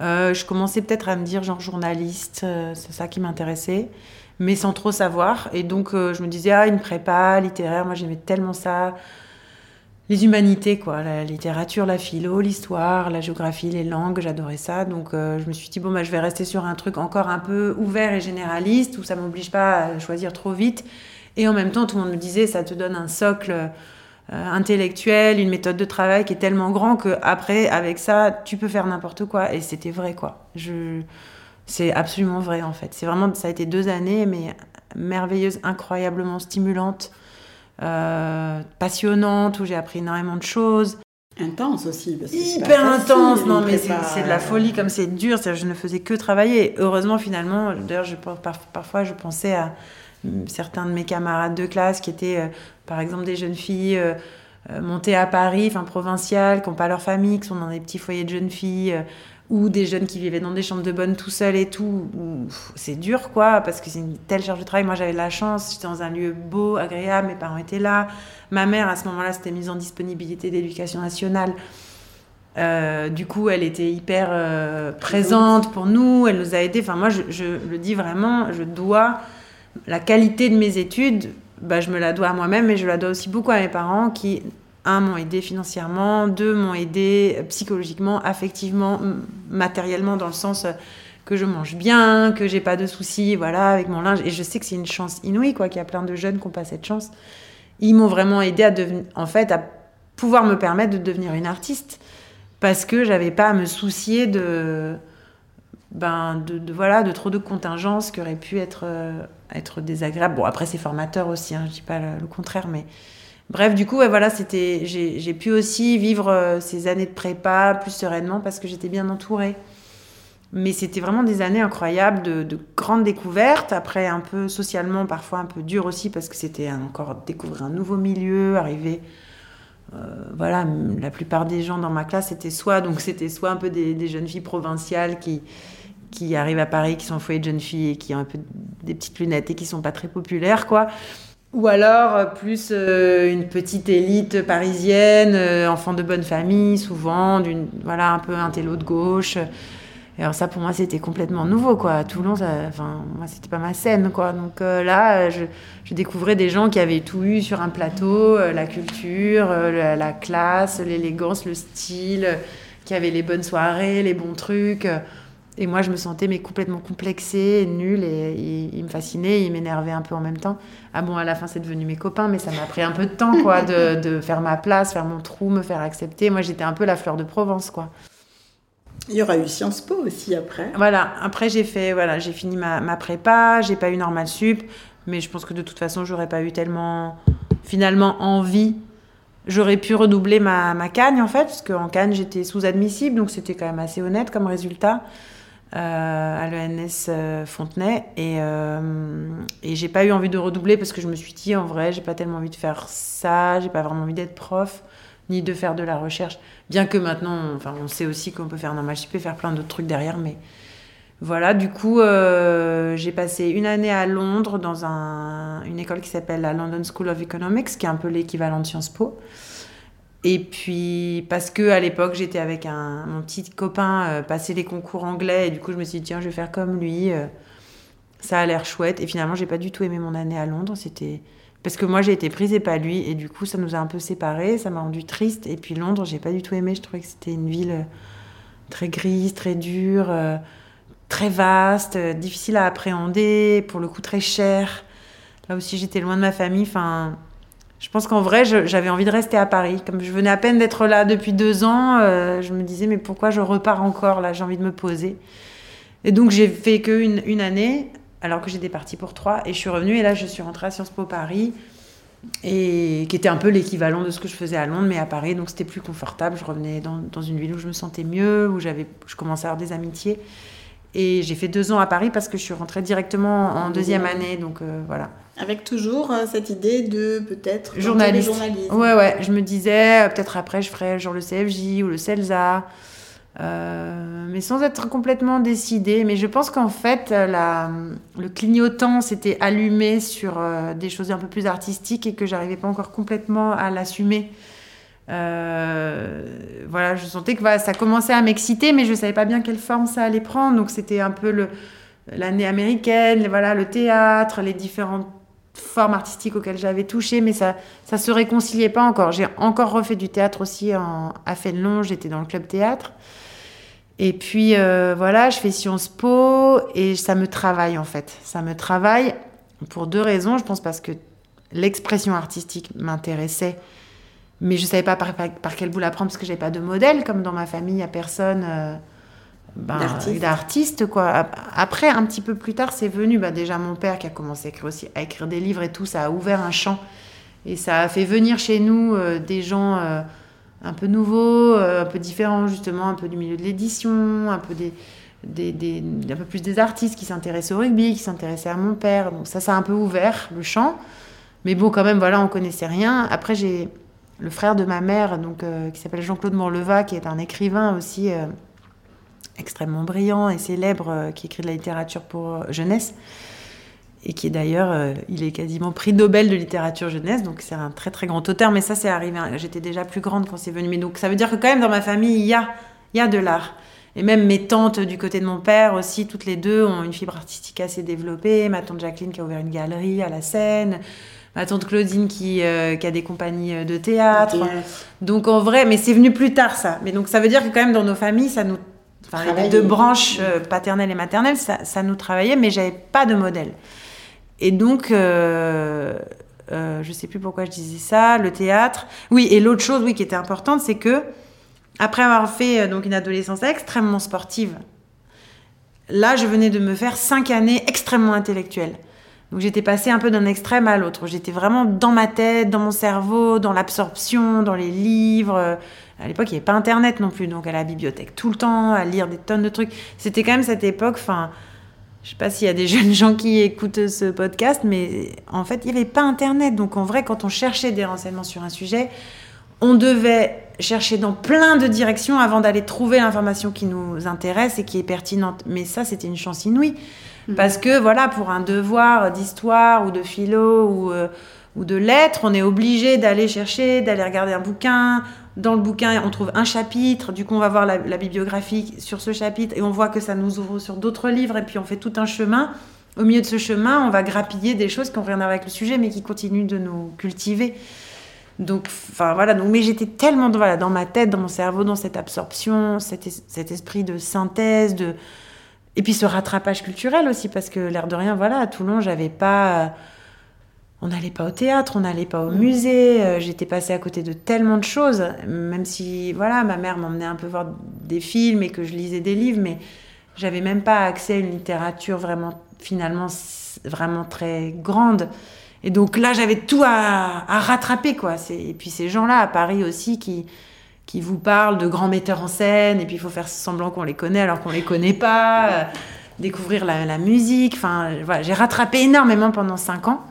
je commençais peut-être à me dire genre journaliste, c'est ça qui m'intéressait mais sans trop savoir. Et donc, euh, je me disais, ah, une prépa littéraire, moi j'aimais tellement ça. Les humanités, quoi, la littérature, la philo, l'histoire, la géographie, les langues, j'adorais ça. Donc, euh, je me suis dit, bon, bah, je vais rester sur un truc encore un peu ouvert et généraliste, où ça m'oblige pas à choisir trop vite. Et en même temps, tout le monde me disait, ça te donne un socle euh, intellectuel, une méthode de travail qui est tellement grand que après, avec ça, tu peux faire n'importe quoi. Et c'était vrai, quoi. Je c'est absolument vrai en fait. C'est vraiment, ça a été deux années, mais merveilleuses, incroyablement stimulantes, euh, passionnantes, où j'ai appris énormément de choses. Intense aussi. Parce que Hyper intense, non mais c'est de la folie comme c'est dur, je ne faisais que travailler. Heureusement finalement, d'ailleurs parfois je pensais à certains de mes camarades de classe qui étaient euh, par exemple des jeunes filles euh, montées à Paris, enfin provinciales, qui n'ont pas leur famille, qui sont dans des petits foyers de jeunes filles ou des jeunes qui vivaient dans des chambres de bonne tout seuls et tout. C'est dur, quoi, parce que c'est une telle charge de travail. Moi, j'avais de la chance, j'étais dans un lieu beau, agréable, mes parents étaient là. Ma mère, à ce moment-là, s'était mise en disponibilité d'éducation nationale. Euh, du coup, elle était hyper euh, présente pour nous, elle nous a aidés. Enfin, moi, je, je, le dis vraiment, je dois la qualité de mes études, bah, je me la dois à moi-même, mais je la dois aussi beaucoup à mes parents qui un, m'ont aidé financièrement, deux, m'ont aidé psychologiquement, affectivement, matériellement, dans le sens euh, que je mange bien, que j'ai pas de soucis, voilà, avec mon linge. Et je sais que c'est une chance inouïe, quoi, qu'il y a plein de jeunes qui n'ont pas cette chance. Ils m'ont vraiment aidé à devenir, en fait, à pouvoir me permettre de devenir une artiste. Parce que j'avais pas à me soucier de, ben, de, voilà, de trop de contingences qui auraient pu être, euh, être désagréables. Bon, après, c'est formateur aussi, hein, je dis pas le contraire, mais Bref, du coup, voilà, c'était, j'ai pu aussi vivre euh, ces années de prépa plus sereinement parce que j'étais bien entourée. Mais c'était vraiment des années incroyables de, grandes découvertes. Après, un peu socialement, parfois un peu dur aussi parce que c'était encore découvrir un nouveau milieu, arriver. Euh, voilà, la plupart des gens dans ma classe c'était soit donc c'était soit un peu des, jeunes filles provinciales qui qui arrivent à Paris, qui sont foyer de jeunes filles et qui ont un peu des petites lunettes et qui sont pas très populaires, quoi. Ou alors euh, plus euh, une petite élite parisienne, euh, enfant de bonne famille, souvent, d'une voilà un peu un télo de gauche. Et alors ça pour moi c'était complètement nouveau quoi. À Toulon, ça, enfin moi c'était pas ma scène quoi. Donc là je, je, découvrais des gens qui avaient tout eu sur un plateau, la culture, la, la, classe, l'élégance, le style, qui avaient les bonnes soirées, les bons trucs. Et moi, je me sentais mais complètement complexée, nulle, et il, me fascinait, il m'énervait un peu en même temps. Ah bon, à la fin, c'est devenu mes copains, mais ça m'a pris un peu de temps, quoi, de, de, faire ma place, faire mon trou, me faire accepter. Moi, j'étais un peu la fleur de Provence, quoi. Il y aura eu Sciences Po aussi après. Voilà, après j'ai fait, voilà, j'ai fini ma, ma prépa, j'ai pas eu normal sup, mais je pense que de toute façon, j'aurais pas eu tellement, finalement, envie J'aurais pu redoubler ma, ma Cagne en fait, parce qu'en Cagne j'étais sous-admissible, donc c'était quand même assez honnête comme résultat. Euh, à l'ENS euh, Fontenay. Et, euh, et j'ai pas eu envie de redoubler parce que je me suis dit en vrai j'ai pas tellement envie de faire ça j'ai pas vraiment envie d'être prof ni de faire de la recherche. Bien que maintenant enfin on sait aussi qu'on peut faire normal je peux faire plein d'autres trucs derrière mais voilà. Du coup j'ai passé une année à Londres dans un, une école qui s'appelle la London School of Economics qui est un peu l'équivalent de Sciences Po et puis, parce que à l'époque, j'étais avec un, mon petit copain, euh, passer les concours anglais, et du coup, je me suis dit, tiens, je vais faire comme lui. Euh, ça a l'air chouette. Et finalement, j'ai pas du tout aimé mon année à Londres. C'était. Parce que moi, j'ai été prise et pas lui. Et du coup, ça nous a un peu séparés. Ça m'a rendu triste. Et puis, Londres, j'ai pas du tout aimé. Je trouvais que c'était une ville euh, très grise, très dure, très vaste, difficile à appréhender, pour le coup, très chère. Là aussi, j'étais loin de ma famille. Enfin Je pense qu'en vrai, j'avais envie de rester à Paris. Comme je venais à peine d'être là depuis deux ans, euh, je me disais, mais pourquoi je repars encore là? J'ai envie de me poser. Et donc, j'ai fait qu'une une année, alors que j'étais partie pour trois. Et je suis revenue, et là, je suis rentrée à Sciences Po Paris, et qui était un peu l'équivalent de ce que je faisais à Londres, mais à Paris. Donc, c'était plus confortable. Je revenais dans, une ville où je me sentais mieux, où je commençais à avoir des amitiés. Et j'ai fait deux ans à Paris parce que je suis rentrée directement en deuxième année. Donc euh, voilà. Avec toujours euh, cette idée de peut-être journaliste. Ouais, ouais. Je me disais, euh, peut-être après, je ferais genre le CFJ ou le CELSA. mais sans être complètement décidée. Mais je pense qu'en fait, la, le clignotant s'était allumé sur des choses un peu plus artistiques et que j'arrivais pas encore complètement à l'assumer. Euh, voilà, je sentais que ça commençait à m'exciter, mais je savais pas bien quelle forme ça allait prendre. Donc c'était un peu l'année américaine, voilà, le théâtre, les différentes formes artistiques auxquelles j'avais touché, mais ça ça se réconciliait pas encore. J'ai encore refait du théâtre aussi en, à Fénelon, j'étais dans le club théâtre. Et puis euh, voilà, je fais Sciences Po et ça me travaille en fait. Ça me travaille pour deux raisons. Je pense parce que l'expression artistique m'intéressait mais je savais pas par, par, quel bout la prendre parce que j'avais pas de modèle, comme dans ma famille, il n'y a personne euh, ben, d'artiste. quoi. Après, un petit peu plus tard, c'est venu bah, déjà mon père qui a commencé à écrire, aussi, à écrire des livres et tout, ça a ouvert un champ. Et ça a fait venir chez nous euh, des gens euh, un peu nouveaux, un peu différents justement, un peu du milieu de l'édition, un peu des, des, des, un peu plus des artistes qui s'intéressaient au rugby, qui s'intéressaient à mon père. Donc ça, ça a un peu ouvert le champ. Mais bon, quand même, voilà, on connaissait rien. Après, j'ai le frère de ma mère, donc, euh, qui s'appelle Jean-Claude Morleva, qui est un écrivain aussi euh, extrêmement brillant et célèbre, euh, qui écrit de la littérature pour jeunesse, et qui est d'ailleurs, il est quasiment prix Nobel de littérature jeunesse, donc c'est un très très grand auteur, mais ça c'est arrivé, hein, j'étais déjà plus grande quand c'est venu, mais donc ça veut dire que quand même dans ma famille, il y a, il y a de l'art. Et même mes tantes du côté de mon père aussi, toutes les deux ont une fibre artistique assez développée. Ma tante Jacqueline qui a ouvert une galerie à la Seine ma tante Claudine qui, euh, qui a des compagnies euh, de théâtre. Donc en vrai, mais c'est venu plus tard ça. Mais donc ça veut dire que quand même dans nos familles, ça nous, enfin les deux branches euh, paternelles et maternelles, ça, ça, nous travaillait, mais j'avais pas de modèle. Et donc, euh, je sais plus pourquoi je disais ça, le théâtre. Oui, et l'autre chose, oui, qui était importante, c'est que après avoir fait donc une adolescence extrêmement sportive, là, je venais de me faire cinq années extrêmement intellectuelles. Donc j'étais passée un peu d'un extrême à l'autre. J'étais vraiment dans ma tête, dans mon cerveau, dans l'absorption, dans les livres. À l'époque, il n'y avait pas Internet non plus, donc à la bibliothèque tout le temps, à lire des tonnes de trucs. C'était quand même cette époque, enfin, je sais pas s'il y a des jeunes gens qui écoutent ce podcast, mais en fait, il n'y avait pas Internet. Donc en vrai, quand on cherchait des renseignements sur un sujet, on devait chercher dans plein de directions avant d'aller trouver l'information qui nous intéresse et qui est pertinente. Mais ça, c'était une chance inouïe. Mhm. Parce que voilà, pour un devoir d'histoire ou de philo ou, euh, ou de lettres, on est obligé d'aller chercher, d'aller regarder un bouquin. Dans le bouquin, on trouve un chapitre, du coup on va voir la, bibliographie sur ce chapitre et on voit que ça nous ouvre sur d'autres livres et puis on fait tout un chemin. Au milieu de ce chemin, on va grappiller des choses qui n'ont rien à voir avec le sujet mais qui continuent de nous cultiver. Donc, enfin voilà, donc, mais j'étais tellement dans ma tête, dans mon cerveau, dans cette absorption, cet, cet esprit de synthèse, de, et puis ce rattrapage culturel aussi, parce que l'air de rien, voilà, à Toulon, j'avais pas. On n'allait pas au théâtre, on n'allait pas au mm. musée. Euh, j'étais passée à côté de tellement de choses, même si, voilà, ma mère m'emmenait un peu voir des films et que je lisais des livres, mais j'avais même pas accès à une littérature vraiment, finalement, vraiment très grande. Et donc là, j'avais tout à, à rattraper, quoi. Et puis ces gens-là, à Paris aussi, qui, qui vous parlent de grands metteurs en scène, et puis il faut faire semblant qu'on les connaît alors qu'on les connaît pas, euh, découvrir la, musique. Enfin, voilà, j'ai rattrapé énormément pendant cinq ans.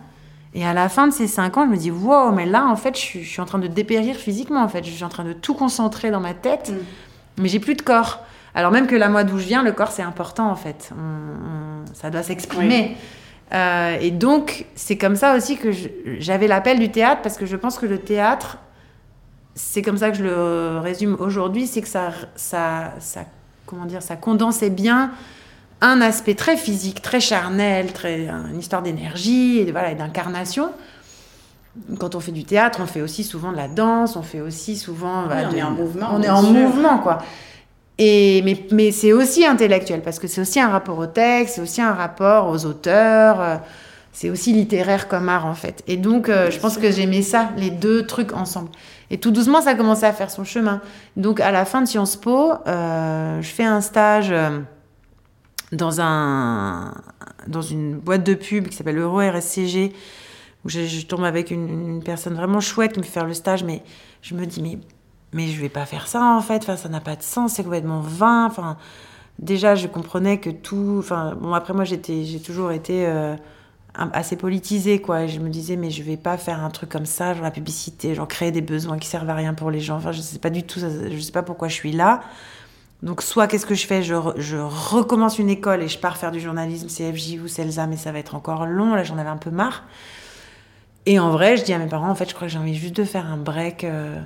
Et à la fin de ces cinq ans, je me dis, wow, mais là, en fait, je suis, en train de dépérir physiquement, en fait. Je suis en train de tout concentrer dans ma tête, mm. mais j'ai plus de corps. Alors même que là, moi, d'où je viens, le corps, c'est important, en fait. ça doit s'exprimer. Euh, et donc, c'est comme ça aussi que j'avais l'appel du théâtre, parce que je pense que le théâtre, c'est comme ça que je le résume aujourd'hui, c'est que ça, ça, ça, comment dire, ça condensait bien un aspect très physique, très charnel, très, une histoire d'énergie et voilà, d'incarnation. Quand on fait du théâtre, on fait aussi souvent de la danse, on fait aussi souvent. Bah, on est en mouvement. On est en mouvement, quoi. Et, mais, mais c'est aussi intellectuel, parce que c'est aussi un rapport au texte, c'est aussi un rapport aux auteurs. Euh, c'est aussi littéraire comme art en fait. Et donc, je pense que j'aimais ça, les deux trucs ensemble. Et tout doucement, ça a commencé à faire son chemin. Donc, à la fin de Sciences Po, je fais un stage dans, un, dans une boîte de pub qui s'appelle Euro RSCG, où je, tombe avec une, personne vraiment chouette qui me fait faire le stage, mais je me dis, mais, mais je vais pas faire ça en fait, enfin, ça n'a pas de sens, c'est complètement vain. Enfin, déjà, je comprenais que tout. Enfin, bon, après, moi, j'ai toujours été. Euh, assez politisée quoi et je me disais mais je vais pas faire un truc comme ça genre la publicité genre créer des besoins qui servent à rien pour les gens enfin je sais pas du tout je sais pas pourquoi je suis là donc, soit qu'est-ce que je fais? Je, recommence une école et je pars faire du journalisme CFJ ou CELSA, mais ça va être encore long. Là, j'en avais un peu marre. Et en vrai, je dis à mes parents, en fait, je crois que j'ai envie juste de faire un break. Euh,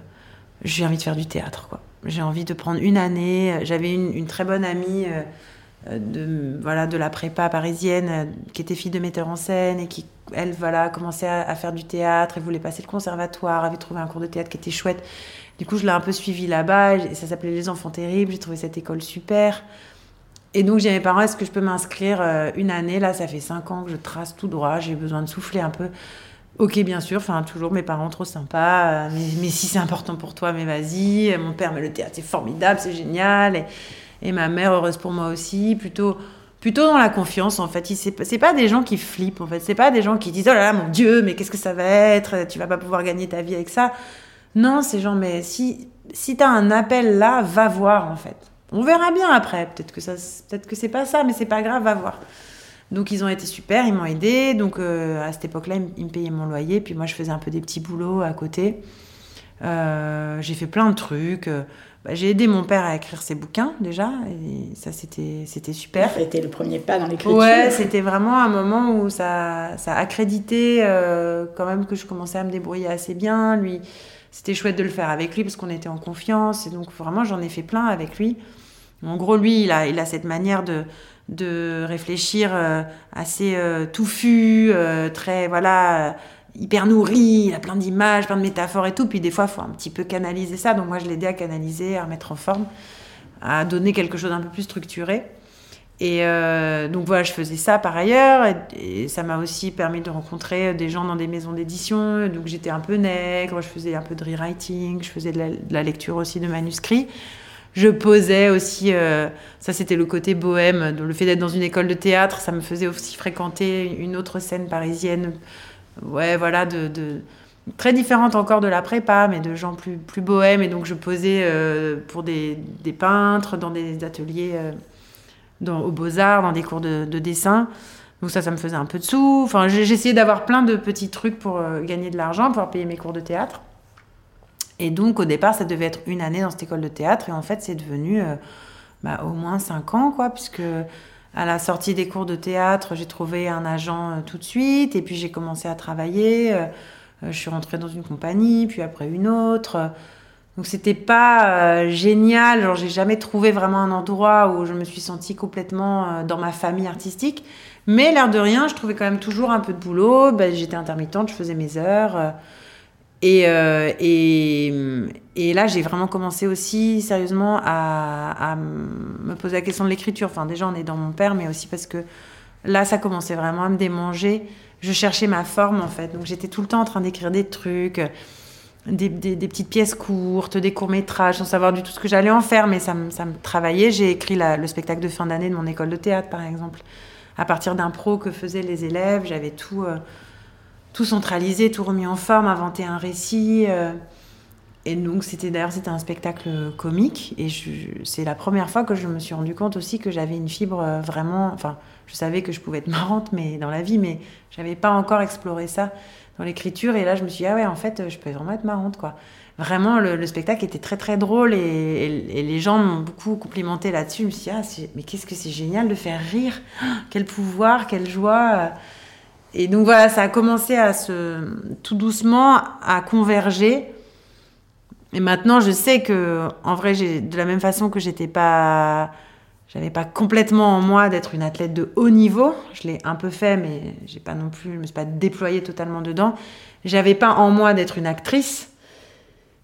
j'ai envie de faire du théâtre, quoi. J'ai envie de prendre une année. J'avais une, très bonne amie euh, de, voilà, de la prépa parisienne euh, qui était fille de metteur en scène et qui, elle, voilà, commençait à, faire du théâtre. Elle voulait passer le conservatoire, avait trouvé un cours de théâtre qui était chouette. Du coup, je l'ai un peu suivi là-bas. Ça s'appelait Les Enfants Terribles. J'ai trouvé cette école super. Et donc, j'ai mes parents, est-ce que je peux m'inscrire euh, une année? Là, ça fait cinq ans que je trace tout droit. J'ai besoin de souffler un peu. Ok, bien sûr. Enfin, toujours mes parents trop sympas. Euh, mais, si c'est important pour toi, mais vas-y. Mon père, mais le théâtre, c'est formidable, c'est génial. Et, et, ma mère, heureuse pour moi aussi. Plutôt, plutôt dans la confiance, en fait. C'est pas des gens qui flippent, en fait. C'est pas des gens qui disent, oh là là, mon Dieu, mais qu'est-ce que ça va être? Tu vas pas pouvoir gagner ta vie avec ça. Non, c'est genre, mais si, si t'as un appel là, va voir en fait. On verra bien après. Peut-être que ça, peut-être que c'est pas ça, mais c'est pas grave, va voir. Donc ils ont été super, ils m'ont aidé. Donc euh, à cette époque-là, ils me payaient mon loyer, puis moi je faisais un peu des petits boulots à côté. Euh, j'ai fait plein de trucs. Bah, j'ai aidé mon père à écrire ses bouquins déjà, et ça c'était c'était super. Ça a été le premier pas dans l'écriture. Ouais, c'était vraiment un moment où ça ça accréditait euh, quand même que je commençais à me débrouiller assez bien. Lui, c'était chouette de le faire avec lui parce qu'on était en confiance. Et donc, vraiment, j'en ai fait plein avec lui. En gros, lui, il a, il a cette manière de, de réfléchir euh, assez euh, touffu, euh, très, voilà, hyper nourri. Il a plein d'images, plein de métaphores et tout. Puis des fois, il faut un petit peu canaliser ça. Donc, moi, je l'ai aidé à canaliser, à remettre en forme, à donner quelque chose d'un peu plus structuré. Et euh, donc voilà, je faisais ça par ailleurs, et, ça m'a aussi permis de rencontrer des gens dans des maisons d'édition. Donc j'étais un peu nègre, je faisais un peu de rewriting, je faisais de la, lecture aussi de manuscrits. Je posais aussi, euh, ça c'était le côté bohème, le fait d'être dans une école de théâtre, ça me faisait aussi fréquenter une autre scène parisienne, ouais voilà, de, très différente encore de la prépa, mais de gens plus, plus bohèmes. Et donc je posais euh, pour des, des, peintres dans des ateliers aux Beaux-Arts, dans des cours de, dessin. Donc ça, ça me faisait un peu de sous. Enfin, essayé d'avoir plein de petits trucs pour euh, gagner de l'argent, pour payer mes cours de théâtre. Et donc, au départ, ça devait être une année dans cette école de théâtre. Et en fait, c'est devenu euh, bah, au moins cinq ans, quoi, puisque à la sortie des cours de théâtre, j'ai trouvé un agent euh, tout de suite. Et puis, j'ai commencé à travailler. je suis rentrée dans une compagnie, puis après une autre. Donc c'était pas euh, génial, genre j'ai jamais trouvé vraiment un endroit où je me suis sentie complètement euh, dans ma famille artistique. Mais l'air de rien, je trouvais quand même toujours un peu de boulot. Ben, j'étais intermittente, je faisais mes heures. Euh, et, et, et, là, j'ai vraiment commencé aussi sérieusement à, à, me poser la question de l'écriture. Enfin, déjà, on est dans mon père, mais aussi parce que là, ça commençait vraiment à me démanger. Je cherchais ma forme, en fait. Donc j'étais tout le temps en train d'écrire des trucs des, petites pièces courtes, des courts-métrages, sans savoir du tout ce que j'allais en faire, mais ça me, travaillait. J'ai écrit le spectacle de fin d'année de mon école de théâtre, par exemple. À partir d'un pro que faisaient les élèves, j'avais tout, euh, tout centralisé, tout remis en forme, inventé un récit. Euh. et donc, c'était d'ailleurs, c'était un spectacle comique. Et c'est la première fois que je me suis rendu compte aussi que j'avais une fibre euh, vraiment. Enfin, je savais que je pouvais être marrante mais, dans la vie, mais j'avais pas encore exploré ça dans l'écriture. Et là, je me suis dit, ah ouais, en fait, je peux vraiment être marrante, quoi. Vraiment, le, spectacle était très, très drôle et, les gens m'ont beaucoup complimenté là-dessus. Je me suis dit, ah, mais qu'est-ce que c'est génial de faire rire Quel pouvoir, quelle joie Et donc voilà, ça a commencé à se, tout doucement à converger. Et maintenant, je sais que, en vrai, de la même façon que j'étais pas j'avais pas complètement en moi d'être une athlète de haut niveau. Je l'ai un peu fait, mais j'ai pas non plus, je me suis pas déployée totalement dedans. J'avais pas en moi d'être une actrice.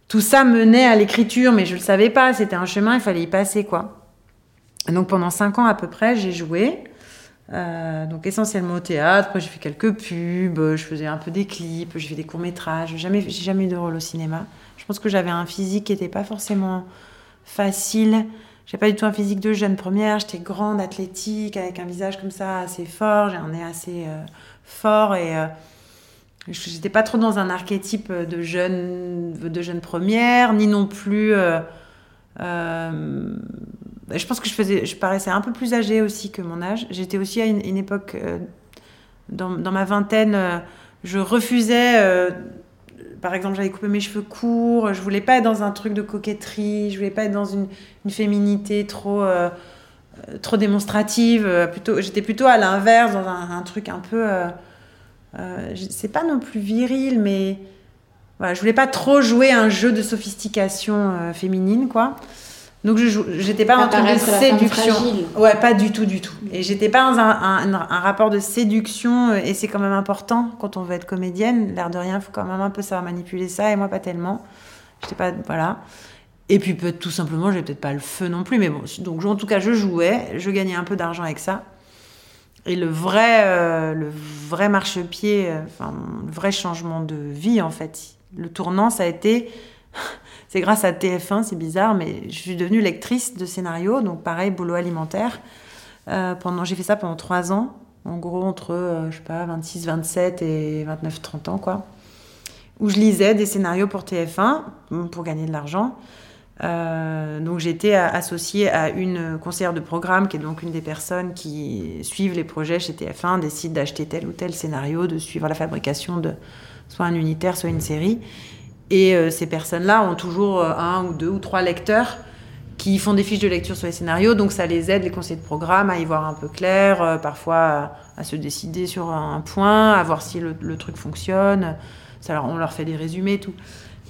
Tout ça menait à l'écriture, mais je le savais pas. C'était un chemin, il fallait y passer, quoi. donc pendant cinq ans à peu près, j'ai joué. Euh, donc essentiellement au théâtre. J'ai fait quelques pubs, je faisais un peu des clips, j'ai fait des courts métrages. Jamais, j'ai jamais eu de rôle au cinéma. Je pense que j'avais un physique qui n'était pas forcément facile. J'ai pas du tout un physique de jeune première. J'étais grande, athlétique, avec un visage comme ça assez fort. J'ai un nez assez euh, fort et euh, j'étais pas trop dans un archétype de jeune, de jeune première, ni non plus. Euh, je pense que je faisais, je paraissais un peu plus âgée aussi que mon âge. J'étais aussi à une, époque dans, dans, ma vingtaine, je refusais par exemple, j'avais coupé mes cheveux courts, je voulais pas être dans un truc de coquetterie, je voulais pas être dans une, féminité trop, euh, euh, démonstrative. Euh, plutôt, j'étais plutôt à l'inverse, dans un, truc un peu. c'est pas non plus viril, mais voilà, je voulais pas trop jouer un jeu de sophistication féminine, quoi. Donc je j'étais pas en train de séduction. Ouais, pas du tout, du tout. Et j'étais pas dans un, un, un, rapport de séduction. Et c'est quand même important quand on veut être comédienne. L'air de rien, il faut quand même un peu savoir manipuler ça. Et moi, pas tellement. J'étais pas, voilà. Et puis peut tout simplement, j'ai peut-être pas le feu non plus. Mais bon, donc en tout cas, je jouais, je gagnais un peu d'argent avec ça. Et le vrai, euh, le vrai marchepied, euh, enfin, le vrai changement de vie en fait, le tournant, ça a été c'est grâce à TF1, c'est bizarre, mais je suis devenue lectrice de scénario, donc pareil, boulot alimentaire. Euh, pendant, j'ai fait ça pendant trois ans, en gros entre, euh, je sais pas, 26, 27 et 29, 30 ans, quoi. Où je lisais des scénarios pour TF1 pour gagner de l'argent. Euh, donc j'étais associée à une conseillère de programme qui est donc une des personnes qui suivent les projets chez TF1, décide d'acheter tel ou tel scénario, de suivre la fabrication de soit un unitaire, soit une série. Et euh, ces personnes-là ont toujours euh, un ou deux ou trois lecteurs qui font des fiches de lecture sur les scénarios, donc ça les aide, les conseillers de programme, à y voir un peu clair, euh, parfois à, se décider sur un point, à voir si le, truc fonctionne. Ça on leur fait des résumés, tout.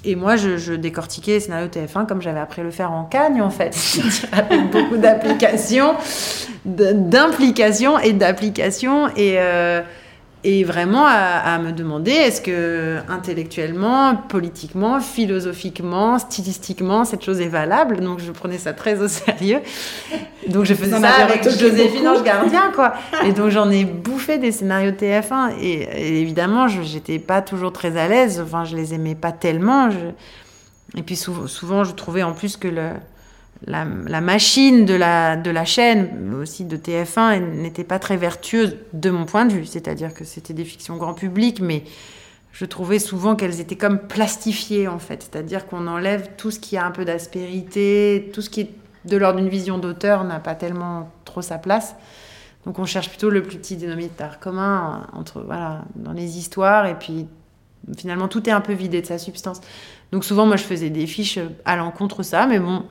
Et moi, je, décortiquais les scénarios TF1 comme j'avais appris à le faire en cagne, en fait, avec beaucoup d'applications, d'implications et d'applications. Et, et vraiment à, me demander est-ce que intellectuellement, politiquement, philosophiquement, stylistiquement, cette chose est valable? Donc je prenais ça très au sérieux. Donc je faisais ça avec Joséphine Ange Gardien, quoi. Et donc j'en ai bouffé des scénarios TF1. Et, et évidemment, j'étais pas toujours très à l'aise. Enfin, je les aimais pas tellement. Et puis souvent, souvent, je trouvais en plus que le, la, machine de la, de la chaîne, aussi de TF1, n'était pas très vertueuse de mon point de vue. C'est-à-dire que c'était des fictions grand public, mais je trouvais souvent qu'elles étaient comme plastifiées, en fait. C'est-à-dire qu'on enlève tout ce qui a un peu d'aspérité, tout ce qui est de l'ordre d'une vision d'auteur n'a pas tellement trop sa place. Donc on cherche plutôt le plus petit dénominateur commun entre, voilà, dans les histoires, et puis finalement tout est un peu vidé de sa substance. Donc souvent, moi, je faisais des fiches à l'encontre ça, mais bon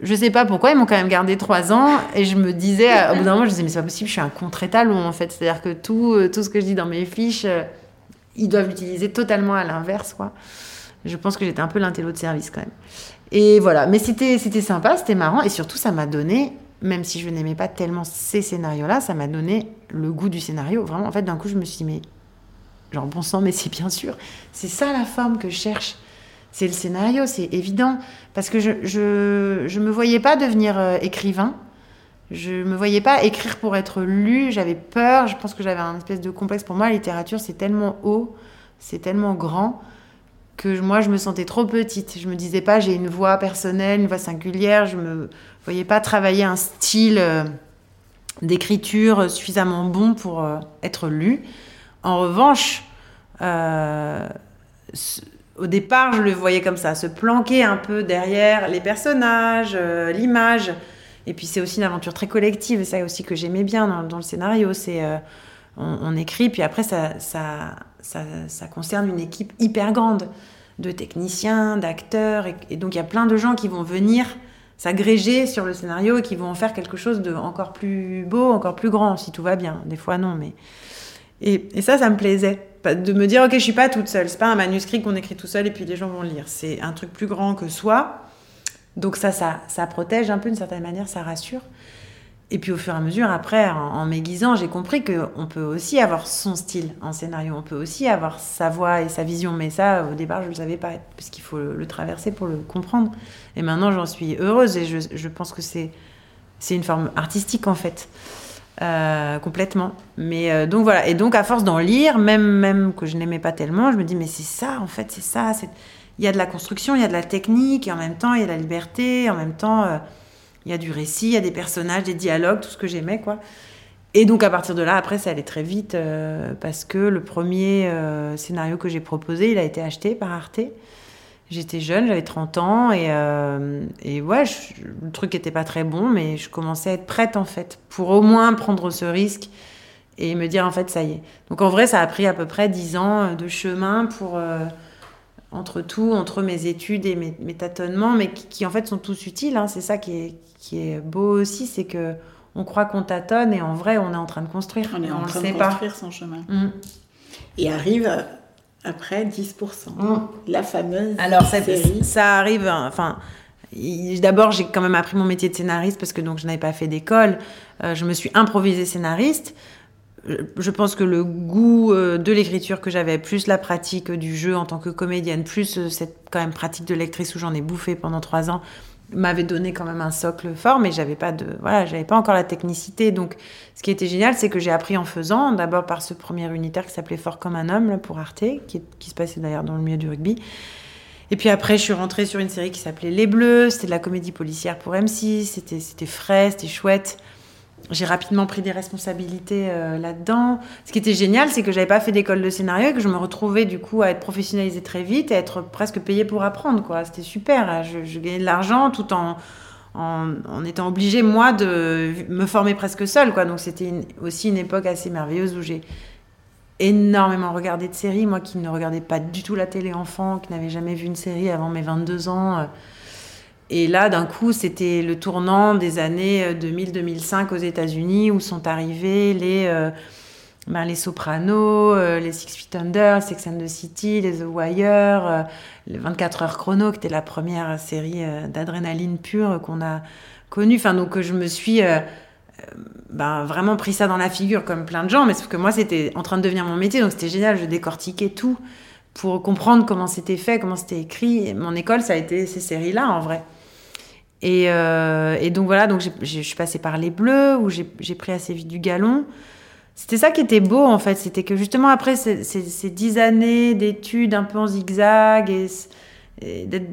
je sais pas pourquoi, ils m'ont quand même gardé trois ans. Et je me disais, au bout d'un moment, je disais, mais c'est pas possible, je suis un contre-étalon en fait. C'est-à-dire que tout, euh, tout ce que je dis dans mes fiches, euh, ils doivent l'utiliser totalement à l'inverse, quoi. Je pense que j'étais un peu l'intello de service quand même. Et voilà, mais c'était, c'était sympa, c'était marrant. Et surtout, ça m'a donné, même si je n'aimais pas tellement ces scénarios-là, ça m'a donné le goût du scénario. Vraiment, en fait, d'un coup, je me suis dit, mais genre, bon sang, mais c'est bien sûr, c'est ça la forme que je cherche c'est le scénario, c'est évident. Parce que je, je, me voyais pas devenir euh, écrivain. Je me voyais pas écrire pour être lu. J'avais peur. Je pense que j'avais un espèce de complexe. Pour moi, la littérature, c'est tellement haut, c'est tellement grand que moi, je me sentais trop petite. Je me disais pas, j'ai une voix personnelle, une voix singulière. Je me voyais pas travailler un style euh, d'écriture suffisamment bon pour euh, être lu. En revanche, au départ, je le voyais comme ça, se planquer un peu derrière les personnages, euh, l'image. Et puis c'est aussi une aventure très collective, et ça aussi que j'aimais bien dans, le scénario. C'est euh, on, écrit, puis après ça ça, ça, concerne une équipe hyper grande de techniciens, d'acteurs, et, donc il y a plein de gens qui vont venir s'agréger sur le scénario et qui vont en faire quelque chose de encore plus beau, encore plus grand, si tout va bien. Des fois non, mais et, et ça, ça me plaisait de me dire ok je suis pas toute seule. C'est pas un manuscrit qu'on écrit tout seul et puis les gens vont le lire. C'est un truc plus grand que soi. Donc ça ça ça protège un peu d'une certaine manière ça rassure. Et puis au fur et à mesure après en, m'aiguisant j'ai compris que on peut aussi avoir son style en scénario. On peut aussi avoir sa voix et sa vision. Mais ça au départ je le savais pas parce qu'il faut le, traverser pour le comprendre. Et maintenant j'en suis heureuse et je, je pense que c'est c'est une forme artistique en fait Euh, complètement. Mais euh, donc voilà. Et donc à force d'en lire, même même que je n'aimais pas tellement, je me dis mais c'est ça en fait, c'est ça. Il y a de la construction, il y a de la technique, et en même temps il y a de la liberté, en même temps euh, il y a du récit, il y a des personnages, des dialogues, tout ce que j'aimais quoi. Et donc à partir de là, après ça allait très vite parce que le premier scénario que j'ai proposé, il a été acheté par Arte. J'étais jeune, j'avais 30 ans et, euh, et ouais, le truc n'était pas très bon, mais je commençais à être prête en fait pour au moins prendre ce risque et me dire en fait ça y est. Donc en vrai, ça a pris à peu près 10 ans de chemin pour euh, entre tout, entre mes études et mes, tâtonnements, mais qui, en fait sont tous utiles. Hein. C'est ça qui est, qui est beau aussi, c'est que on croit qu'on tâtonne et en vrai on est en train de construire. On est en train de construire son chemin. Mmh. Et arrive après 10%. Mm. La fameuse Alors, ça, ça arrive, enfin. D'abord, j'ai quand même appris mon métier de scénariste parce que donc je n'avais pas fait d'école. Euh, je me suis improvisée scénariste. Je pense que le goût euh, de l'écriture que j'avais, plus la pratique du jeu en tant que comédienne, plus euh, cette quand même pratique de lectrice où j'en ai bouffé pendant trois ans, m'avait donné quand même un socle fort, mais j'avais pas de, voilà, j'avais pas encore la technicité. Donc, ce qui était génial, c'est que j'ai appris en faisant, d'abord par ce premier unitaire qui s'appelait Fort comme un homme, là, pour Arte, qui, qui se passait d'ailleurs dans le milieu du rugby. Et puis après, je suis rentrée sur une série qui s'appelait Les Bleus, c'était de la comédie policière pour M6, c'était, c'était frais, c'était chouette j'ai rapidement pris des responsabilités euh, là-dedans. Ce qui était génial, c'est que j'avais pas fait d'école de scénario et que je me retrouvais du coup à être professionnalisée très vite et à être presque payée pour apprendre. quoi. C'était super. Je, gagnais de l'argent tout en, en, étant obligée, moi, de me former presque seule. Donc c'était aussi une époque assez merveilleuse où j'ai énormément regardé de séries. Moi qui ne regardais pas du tout la télé enfant, qui n'avais jamais vu une série avant mes 22 ans. Euh, et là, d'un coup, c'était le tournant des années 2000-2005 euh, aux États-Unis où sont arrivés les, euh, ben, les Sopranos, euh, les Six Feet Under, Sex and the City, les The Wire, les 24 heures chrono, qui était la première série d'adrénaline pure qu'on a connue. Enfin, donc, je me suis ben, vraiment pris ça dans la figure comme plein de gens, mais sauf que moi, c'était en train de devenir mon métier, donc c'était génial, je décortiquais tout pour comprendre comment c'était fait, comment c'était écrit. Mon école, ça a été ces séries-là, en vrai. Euh, et, donc voilà, donc je suis passée par les Bleus, où j'ai pris assez vite du galon. C'était ça qui était beau en fait, c'était que justement après ces, dix années d'études un peu en zigzag et,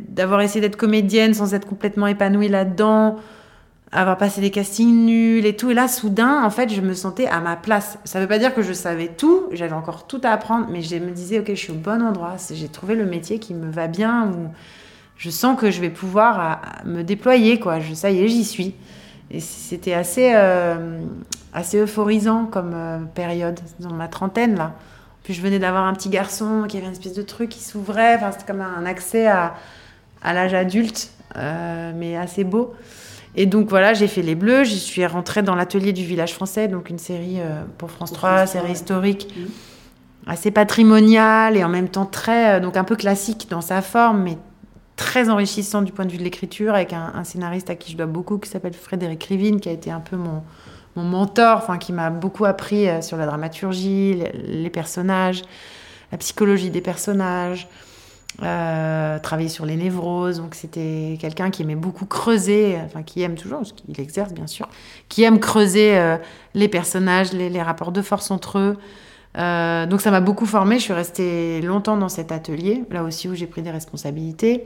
d'avoir essayé d'être comédienne sans être complètement épanouie là-dedans, avoir passé des castings nuls et tout, et là soudain en fait je me sentais à ma place. Ça veut pas dire que je savais tout, j'avais encore tout à apprendre, mais je me disais ok je suis au bon endroit, j'ai trouvé le métier qui me va bien ou je sens que je vais pouvoir me déployer, quoi. Je, ça y est, j'y suis. Et c'était assez, euh, assez euphorisant comme euh, période, dans ma trentaine, là. Puis je venais d'avoir un petit garçon qui avait une espèce de truc qui s'ouvrait. Enfin, c'était comme un accès à, à l'âge adulte, euh, mais assez beau. Et donc voilà, j'ai fait Les Bleus, j'y suis rentrée dans l'atelier du village français, donc une série pour France 3, série historique, mmh. assez patrimoniale et en même temps très, donc un peu classique dans sa forme, mais très enrichissant du point de vue de l'écriture, avec un, scénariste à qui je dois beaucoup, qui s'appelle Frédéric Rivine, qui a été un peu mon, mon mentor, enfin, qui m'a beaucoup appris euh, sur la dramaturgie, les, personnages, la psychologie des personnages, euh, travailler sur les névroses. Donc, c'était quelqu'un qui aimait beaucoup creuser, enfin, qui aime toujours, parce qu'il exerce bien sûr, qui aime creuser euh, les personnages, les, les, rapports de force entre eux. donc ça m'a beaucoup formée, je suis restée longtemps dans cet atelier, là aussi où j'ai pris des responsabilités.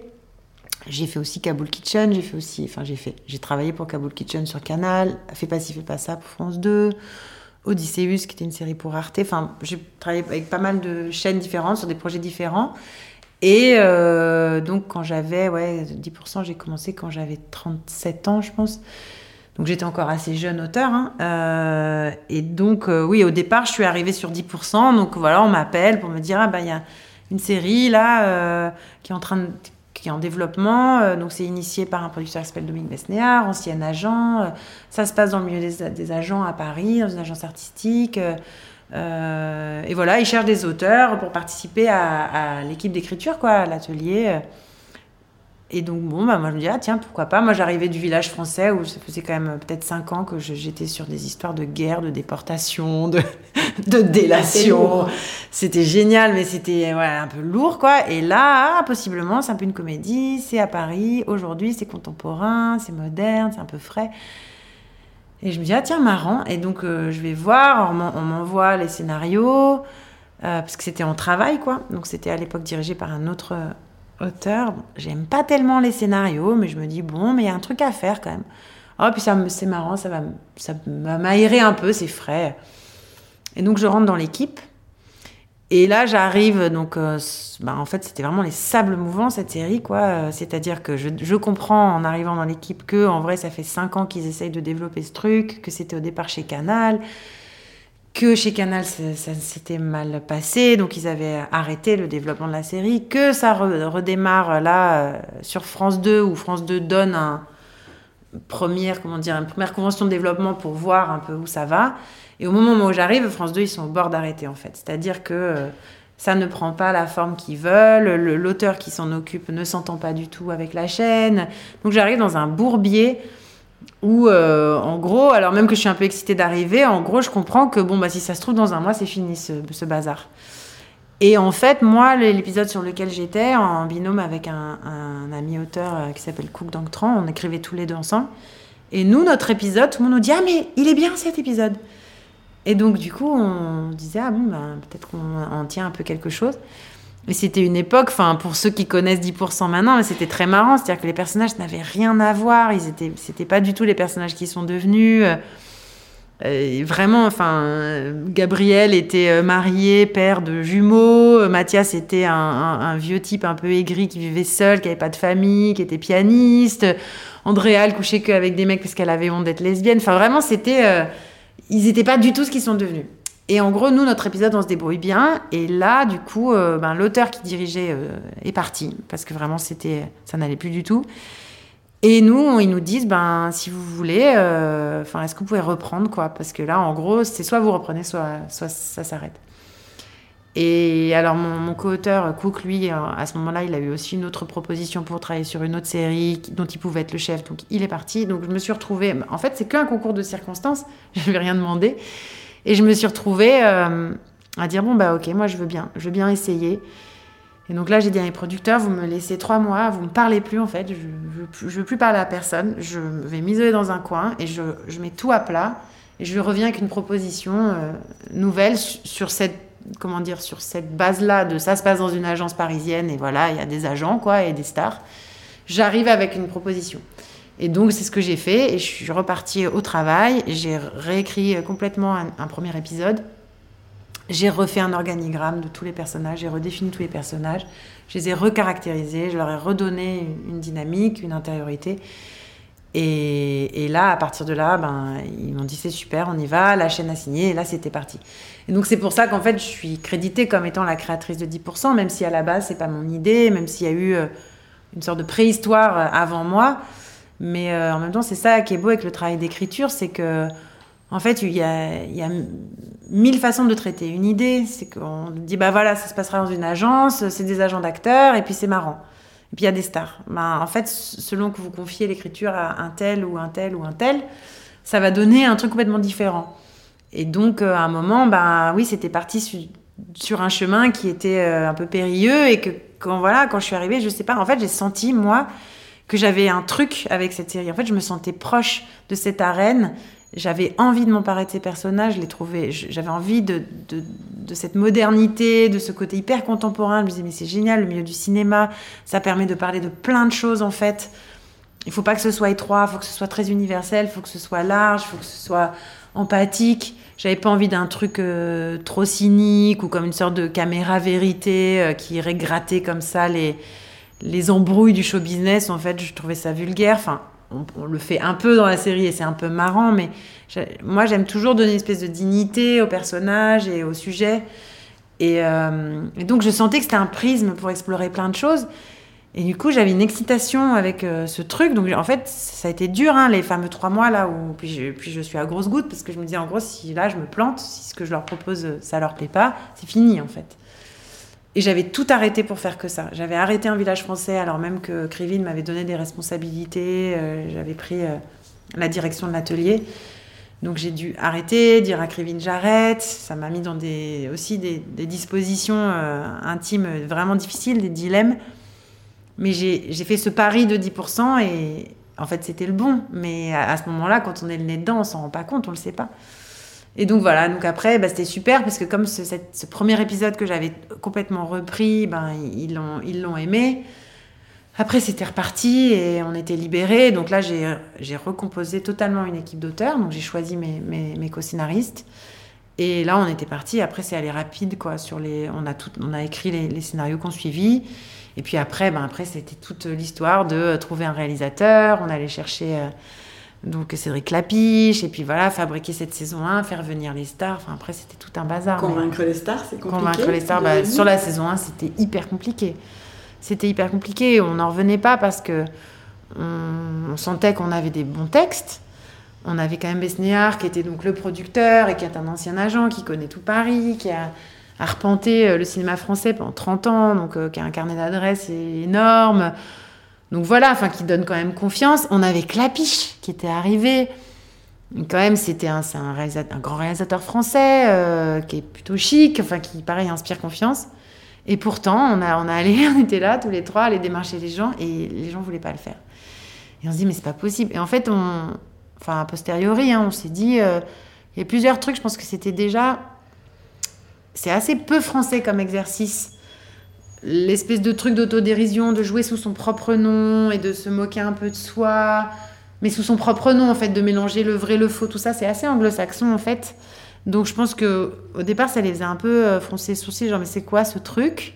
J'ai fait aussi Kaboul Kitchen, j'ai fait aussi, enfin j'ai fait, j'ai travaillé pour Kaboul Kitchen sur Canal, Fais pas ci, fais pas ça pour France 2, Odysseus qui était une série pour Arte, enfin j'ai travaillé avec pas mal de chaînes différentes sur des projets différents. Et euh, donc quand j'avais, ouais, 10%, j'ai commencé quand j'avais 37 ans, je pense. Donc j'étais encore assez jeune auteur. Hein. Euh, et donc, euh, oui, au départ, je suis arrivée sur 10%. Donc voilà, on m'appelle pour me dire, ah ben il y a une série là qui est en train de qui est en développement. Euh, donc, c'est initié par un producteur qui s'appelle Dominique Besnéard, ancien agent. Euh, ça se passe dans le milieu des, agents à Paris, dans une agence artistique. Euh, et voilà, il cherche des auteurs pour participer à, à l'équipe d'écriture, quoi, à l'atelier. Et donc, bon, bah, moi, je me dis, ah, tiens, pourquoi pas. Moi, j'arrivais du village français où ça faisait quand même euh, peut-être cinq ans que j'étais sur des histoires de guerre, de déportation, de, de délation. C'était génial, mais c'était un peu lourd, quoi. Et là, ah, possiblement, c'est un peu une comédie, c'est à Paris. Aujourd'hui, c'est contemporain, c'est moderne, c'est un peu frais. Et je me dis, ah tiens, marrant. Et donc, je vais voir, on m'envoie les scénarios, parce que c'était en travail, quoi. Donc, c'était à l'époque dirigé par un autre auteur. J'aime pas tellement les scénarios, mais je me dis, bon, mais il y a un truc à faire quand même. Oh, puis ça, c'est marrant, ça va, ça m'aérer un peu, c'est frais. Et donc, je rentre dans l'équipe. Et là, j'arrive, donc, euh, bah, en fait, c'était vraiment les sables mouvants, cette série, quoi. Euh, c'est-à-dire que je, je, comprends en arrivant dans l'équipe que, en vrai, ça fait cinq ans qu'ils essayent de développer ce truc, que c'était au départ chez Canal, que chez Canal, ça, s'était mal passé, donc ils avaient arrêté le développement de la série, que ça redémarre là euh, sur France 2, où France 2 donne un première, comment dire, une première convention de développement pour voir un peu où ça va. Et au moment où j'arrive, France 2, ils sont au bord d'arrêter en fait. C'est-à-dire que euh, ça ne prend pas la forme qu'ils veulent, l'auteur qui s'en occupe ne s'entend pas du tout avec la chaîne. Donc j'arrive dans un bourbier où, euh, en gros, alors même que je suis un peu excitée d'arriver, en gros, je comprends que bon, bah, si ça se trouve, dans un mois, c'est fini ce, bazar. Et en fait, moi, l'épisode sur lequel j'étais, en binôme avec un, ami auteur euh, qui s'appelle Cook Danctran, on écrivait tous les deux ensemble. Et nous, notre épisode, tout le monde nous dit Ah, mais il est bien cet épisode. Et donc, du coup, on disait Ah, bon, bah, peut-être qu'on en tient un peu quelque chose. Et c'était une époque, enfin pour ceux qui connaissent 10% maintenant, c'était très marrant, c'est-à-dire que les personnages n'avaient rien à voir, ils étaient, c'était pas du tout les personnages qui sont devenus. Euh, vraiment, enfin, Gabriel était euh, marié, père de jumeaux. Mathias était un, vieux type un peu aigri qui vivait seul, qui avait pas de famille, qui était pianiste. Andrea, elle couchait qu'avec des mecs parce qu'elle avait honte d'être lesbienne. Enfin, vraiment, c'était, euh, ils n'étaient pas du tout ce qu'ils sont devenus. Et en gros, nous, notre épisode, on se débrouille bien. Et là, du coup, euh, ben, l'auteur qui dirigeait euh, est parti parce que vraiment, c'était, ça n'allait plus du tout. Et nous, ils nous disent, ben, si vous voulez, euh, est-ce que vous pouvez reprendre, quoi? Parce que là, en gros, c'est soit vous reprenez, soit, soit ça s'arrête. Et alors, mon, co-auteur, Cook, lui, à ce moment-là, il a eu aussi une autre proposition pour travailler sur une autre série dont il pouvait être le chef. Donc, il est parti. Donc, je me suis retrouvée. En fait, c'est qu'un concours de circonstances. Je ne lui rien demandé. Et je me suis retrouvée euh, à dire bon, bah ok, moi je veux bien, je veux bien essayer. Et donc là, j'ai dit à mes producteurs, vous me laissez trois mois, vous me parlez plus en fait, je ne veux, plus parler à personne, je vais m'isoler dans un coin et je, mets tout à plat et je reviens avec une proposition euh, nouvelle sur cette comment dire sur cette base-là de ça se passe dans une agence parisienne et voilà, il y a des agents quoi et des stars. J'arrive avec une proposition. Et donc, c'est ce que j'ai fait. Et je suis repartie au travail. J'ai réécrit complètement un, premier épisode. J'ai refait un organigramme de tous les personnages. J'ai redéfini tous les personnages. Je les ai recaractérisés. Je leur ai redonné une, dynamique, une intériorité. Et, là, à partir de là, ben, ils m'ont dit c'est super, on y va. La chaîne a signé. Et là, c'était parti. Et donc, c'est pour ça qu'en fait, je suis créditée comme étant la créatrice de 10%, même si à la base, c'est pas mon idée, même s'il y a eu euh, une sorte de préhistoire euh, avant moi. Mais euh, en même temps, c'est ça qui est beau avec le travail d'écriture, c'est que, en fait, il y a, il y a mille façons de traiter une idée. C'est qu'on dit, bah voilà, ça se passera dans une agence, c'est des agents d'acteurs, et puis c'est marrant. Et puis il y a des stars. Bah, en fait, selon que vous confiez l'écriture à un tel ou un tel ou un tel, ça va donner un truc complètement différent. Et donc, euh, à un moment, bah oui, c'était parti sur un chemin qui était euh, un peu périlleux et que quand voilà, quand je suis arrivée, je sais pas, en fait, j'ai senti moi que j'avais un truc avec cette série. En fait, je me sentais proche de cette arène. J'avais envie de m'emparer de ces personnages, les trouver. J'avais envie de, de, de, cette modernité, de ce côté hyper contemporain. Je me disais, mais c'est génial, le milieu du cinéma, ça permet de parler de plein de choses en fait. Il faut pas que ce soit étroit, il faut que ce soit très universel, il faut que ce soit large, il faut que ce soit empathique. J'avais pas envie d'un truc euh, trop cynique ou comme une sorte de caméra vérité euh, qui irait gratter comme ça les, les embrouilles du show business, en fait, je trouvais ça vulgaire. Enfin, on, le fait un peu dans la série et c'est un peu marrant, mais moi, j'aime toujours donner une espèce de dignité au personnage et au sujet. Euh, et, donc, je sentais que c'était un prisme pour explorer plein de choses. Et du coup, j'avais une excitation avec euh, ce truc. Donc, en fait, ça a été dur, hein, les fameux trois mois là où puis je, puis je suis à grosse goutte parce que je me dis, en gros, si là je me plante, si ce que je leur propose ça leur plaît pas, c'est fini en fait. Et j'avais tout arrêté pour faire que ça. J'avais arrêté un village français alors même que Krivine m'avait donné des responsabilités. Euh, j'avais pris euh, la direction de l'atelier. Donc j'ai dû arrêter, dire à Krivine j'arrête. Ça m'a mis dans aussi des, dispositions euh, intimes vraiment difficiles, des dilemmes. Mais j'ai fait ce pari de 10% et en fait, c'était le bon. Mais à, ce moment-là, quand on est le nez dedans, on s'en rend pas compte, on le sait pas. Et donc voilà, donc après, bah, c'était super parce que comme ce, ce premier épisode que j'avais complètement repris, ben, ils l'ont ils l'ont aimé. Après, c'était reparti et on était libérés. Donc là, j'ai recomposé totalement une équipe d'auteurs. Donc j'ai choisi mes, mes, co-scénaristes. Et là, on était parti. Après, c'est allé rapide, quoi. Sur les, on a tout, on a écrit les, les scénarios qu'on suivit. Et puis après, ben après, c'était toute l'histoire de trouver un réalisateur. On allait chercher euh, donc Cédric Lapiche. Et puis voilà, fabriquer cette saison 1, faire venir les stars. Enfin, après, c'était tout un bazar. Convaincre les stars, c'est compliqué. Convaincre les stars, bah, sur la saison 1, c'était hyper compliqué. C'était hyper compliqué. On n'en revenait pas parce que on, on sentait qu'on avait des bons textes on avait quand même Besnéard qui était donc le producteur et qui est un ancien agent qui connaît tout Paris, qui a arpenté euh, le cinéma français pendant 30 ans, donc euh, qui a un carnet d'adresses énorme. Donc voilà, enfin qui donne quand même confiance. On avait Clapiche qui était arrivé. Quand même, c'était un, grand réalisateur français euh, qui est plutôt chic, enfin qui pareil inspire confiance. Et pourtant, on a, on a allé, on était là tous les trois, aller démarcher les gens et les gens voulaient pas le faire. Et on se dit mais c'est pas possible. Et en fait, on, enfin a posteriori, hein, on s'est dit, euh, il y a plusieurs trucs, je pense que c'était déjà, c'est assez peu français comme exercice. L'espèce de truc d'autodérision, de jouer sous son propre nom et de se moquer un peu de soi, mais sous son propre nom en fait, de mélanger le vrai, le faux, tout ça, c'est assez anglo-saxon en fait. Donc je pense que au départ, ça les faisait un peu euh, froncer les sourcils, genre mais c'est quoi ce truc?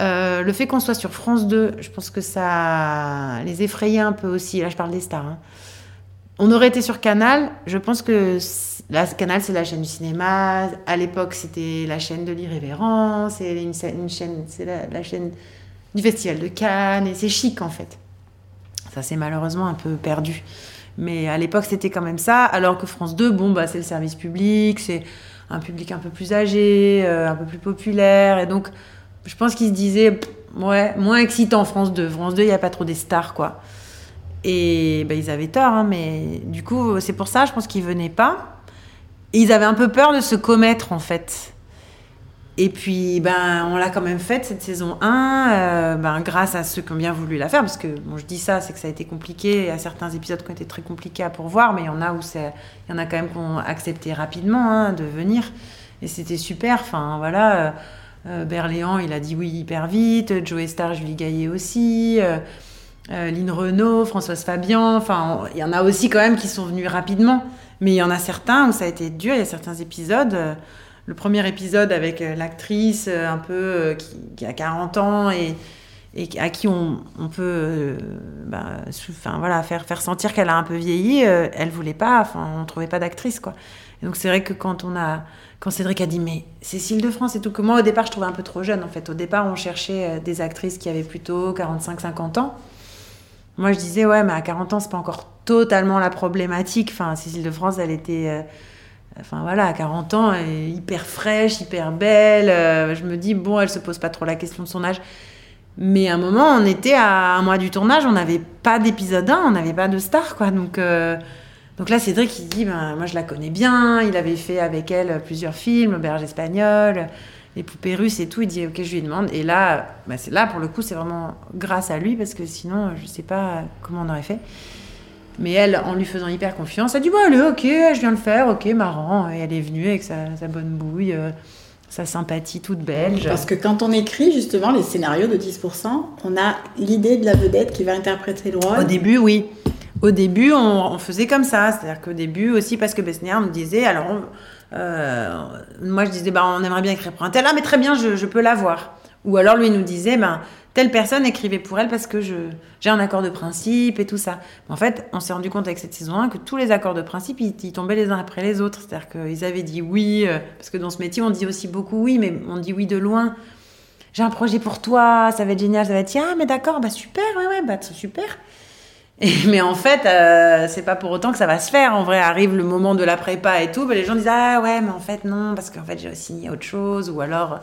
Euh, le fait qu'on soit sur France 2, je pense que ça les effrayait un peu aussi. Là, je parle des stars. Hein on aurait été sur Canal, je pense que la, Canal, c'est la chaîne du cinéma. À l'époque, c'était la chaîne de l'irrévérence. C'est une, chaîne, c'est la, chaîne du Festival de Cannes. Et c'est chic, en fait. Ça s'est malheureusement un peu perdu. Mais à l'époque, c'était quand même ça. Alors que France 2, bon, bah, c'est le service public. C'est un public un peu plus âgé, euh, un peu plus populaire. Et donc, je pense qu'ils se disaient, ouais, moins excitant France 2. France 2, il n'y a pas trop des stars, quoi. Et ben, ils avaient tort, hein, mais du coup, c'est pour ça, je pense qu'ils venaient pas. Et ils avaient un peu peur de se commettre, en fait. Et puis, ben, on l'a quand même faite, cette saison 1, euh, ben, grâce à ceux qui ont bien voulu la faire. Parce que, bon, je dis ça, c'est que ça a été compliqué. Il y a certains épisodes qui ont été très compliqués à pourvoir, mais il y en a où il y en a quand même qui ont accepté rapidement hein, de venir. Et c'était super. Enfin, voilà. Euh, euh, il a dit oui hyper vite. Joe Star, Julie Gaillet aussi. Euh, Lynn Renault, Françoise Fabian, enfin, il y en a aussi quand même qui sont venus rapidement. Mais il y en a certains où ça a été dur, il y a certains épisodes. Euh, le premier épisode avec euh, l'actrice un peu qui, a 40 ans et, à qui on, peut bah, voilà, faire, faire sentir qu'elle a un peu vieilli, elle voulait pas, enfin, on trouvait pas d'actrice. quoi. Donc c'est vrai que quand on a quand Cédric a dit mais Cécile de France et tout que moi au départ je trouvais un peu trop jeune en fait au départ on cherchait des actrices qui avaient plutôt 45 50 ans moi, je disais, ouais, mais à 40 ans, c'est pas encore totalement la problématique. Enfin, Cécile de France, elle était. Euh, enfin, voilà, à 40 ans, elle est hyper fraîche, hyper belle. Euh, je me dis, bon, elle se pose pas trop la question de son âge. Mais à un moment, on était à un mois du tournage, on n'avait pas d'épisode 1, on n'avait pas de star, quoi. Donc, euh, donc là, Cédric, il dit, ben, moi, je la connais bien. Il avait fait avec elle plusieurs films, L'Auberge espagnole les poupées russes et tout. Il dit, ok, je lui demande. Et là, bah, c'est là, pour le coup, c'est vraiment grâce à lui, parce que sinon, je sais pas comment on aurait fait. Mais elle, en lui faisant hyper confiance, elle a dit, bon, allez, ok, je viens le faire, ok, marrant. Et elle est venue avec sa, bonne bouille, euh, sa sympathie toute belge. Parce que quand on écrit, justement, les scénarios de 10%, on a l'idée de la vedette qui va interpréter le rôle. Au début, oui. Au début, on, faisait comme ça. C'est-à-dire qu'au début aussi, parce que Besnier nous disait, alors... Euh, moi, je disais, bah, on aimerait bien écrire pour un tel. Ah, mais très bien, je, je peux l'avoir. Ou alors, lui nous disait, ben, telle personne écrivait pour elle parce que j'ai un accord de principe et tout ça. En fait, on s'est rendu compte avec cette saison 1 que tous les accords de principe, ils, tombaient les uns après les autres. C'est-à-dire qu'ils avaient dit oui, euh, parce que dans ce métier, on dit aussi beaucoup oui, mais on dit oui de loin. J'ai un projet pour toi, ça va être génial, ça va être, ah, mais d'accord, bah super, ouais, ouais, bah super mais en fait, euh, c'est pas pour autant que ça va se faire. En vrai, arrive le moment de la prépa et tout, bah, les gens disent ah ouais, mais en fait non, parce qu'en fait j'ai signé autre chose, ou alors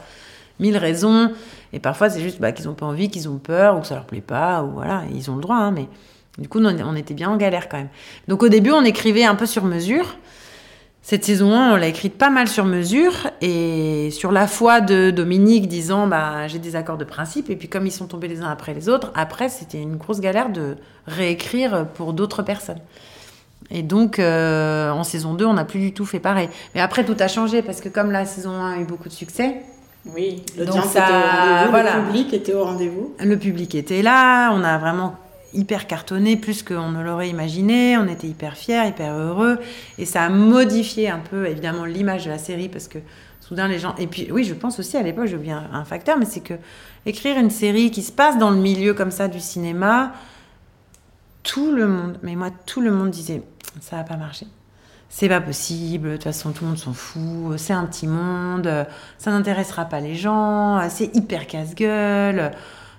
mille raisons. Et parfois c'est juste bah, qu'ils ont pas envie, qu'ils ont peur, ou que ça leur plaît pas, ou voilà, ils ont le droit. Hein, mais du coup, on était bien en galère quand même. Donc au début, on écrivait un peu sur mesure. Cette saison 1, on l'a écrite pas mal sur mesure et sur la foi de Dominique disant bah, j'ai des accords de principe et puis comme ils sont tombés les uns après les autres, après c'était une grosse galère de réécrire pour d'autres personnes. Et donc euh, en saison 2, on n'a plus du tout fait pareil. Mais après tout a changé parce que comme la saison 1 a eu beaucoup de succès, oui, était au le public était au rendez-vous. Le public était là, on a vraiment hyper cartonné, plus qu'on ne l'aurait imaginé. On était hyper fiers, hyper heureux. Et ça a modifié un peu, évidemment, l'image de la série parce que soudain, les gens. Et puis, oui, je pense aussi à l'époque, j'ai oublié un, facteur, mais c'est que écrire une série qui se passe dans le milieu comme ça du cinéma, tout le monde, mais moi, tout le monde disait ça va pas marcher. C'est pas possible, de toute façon tout le monde s'en fout, c'est un petit monde, ça n'intéressera pas les gens, c'est hyper casse-gueule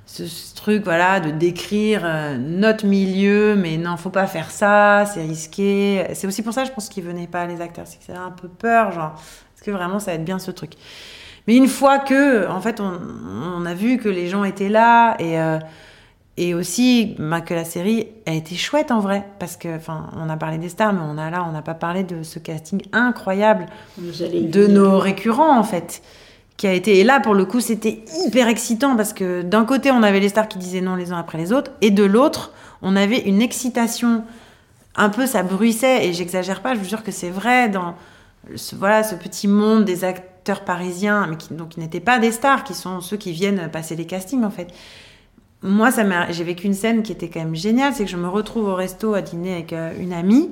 ce, truc voilà de décrire euh, notre milieu mais non faut pas faire ça c'est risqué. C'est aussi pour ça je pense qu'ils venaient pas les acteurs c'est qu'ils avaient un peu peur genre est-ce que vraiment ça va être bien ce truc. Mais une fois que en fait on, a vu que les gens étaient là et euh, et aussi bah, que la série a été chouette en vrai parce que enfin on a parlé des stars mais on a là on n'a pas parlé de ce casting incroyable de nos récurrents en fait qui a été. Et là, pour le coup, c'était hyper excitant parce que d'un côté, on avait les stars qui disaient non les uns après les autres, et de l'autre, on avait une excitation. Un peu, ça bruissait, et j'exagère pas, je vous jure que c'est vrai, dans ce, voilà, ce petit monde des acteurs parisiens, mais qui, qui n'étaient pas des stars, qui sont ceux qui viennent passer les castings, en fait. Moi, ça j'ai vécu une scène qui était quand même géniale, c'est que je me retrouve au resto à dîner avec euh, une amie,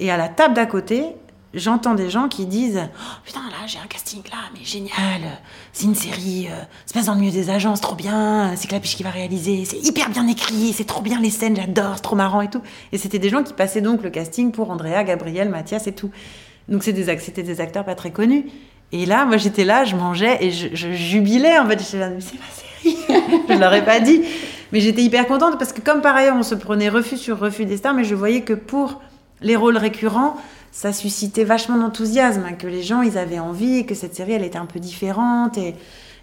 et à la table d'à côté, j'entends des gens qui disent oh, Putain, là, j'ai un casting là, mais génial, c'est une série, euh, c'est pas dans le milieu des agences, trop bien, c'est Clapiche qui va réaliser, c'est hyper bien écrit, c'est trop bien les scènes, j'adore, c'est trop marrant et tout. Et c'était des gens qui passaient donc le casting pour Andrea, Gabriel, Mathias et tout. Donc c'était des, acteurs pas très connus. Et là, moi j'étais là, je mangeais et je, jubilais en fait. J'étais là, mais c'est ma série Je leur ai pas dit. Mais j'étais hyper contente parce que, comme par ailleurs, on se prenait refus sur refus des stars, mais je voyais que pour les rôles récurrents, ça suscitait vachement d'enthousiasme, hein, que les gens, ils avaient envie, que cette série, elle était un peu différente. Et,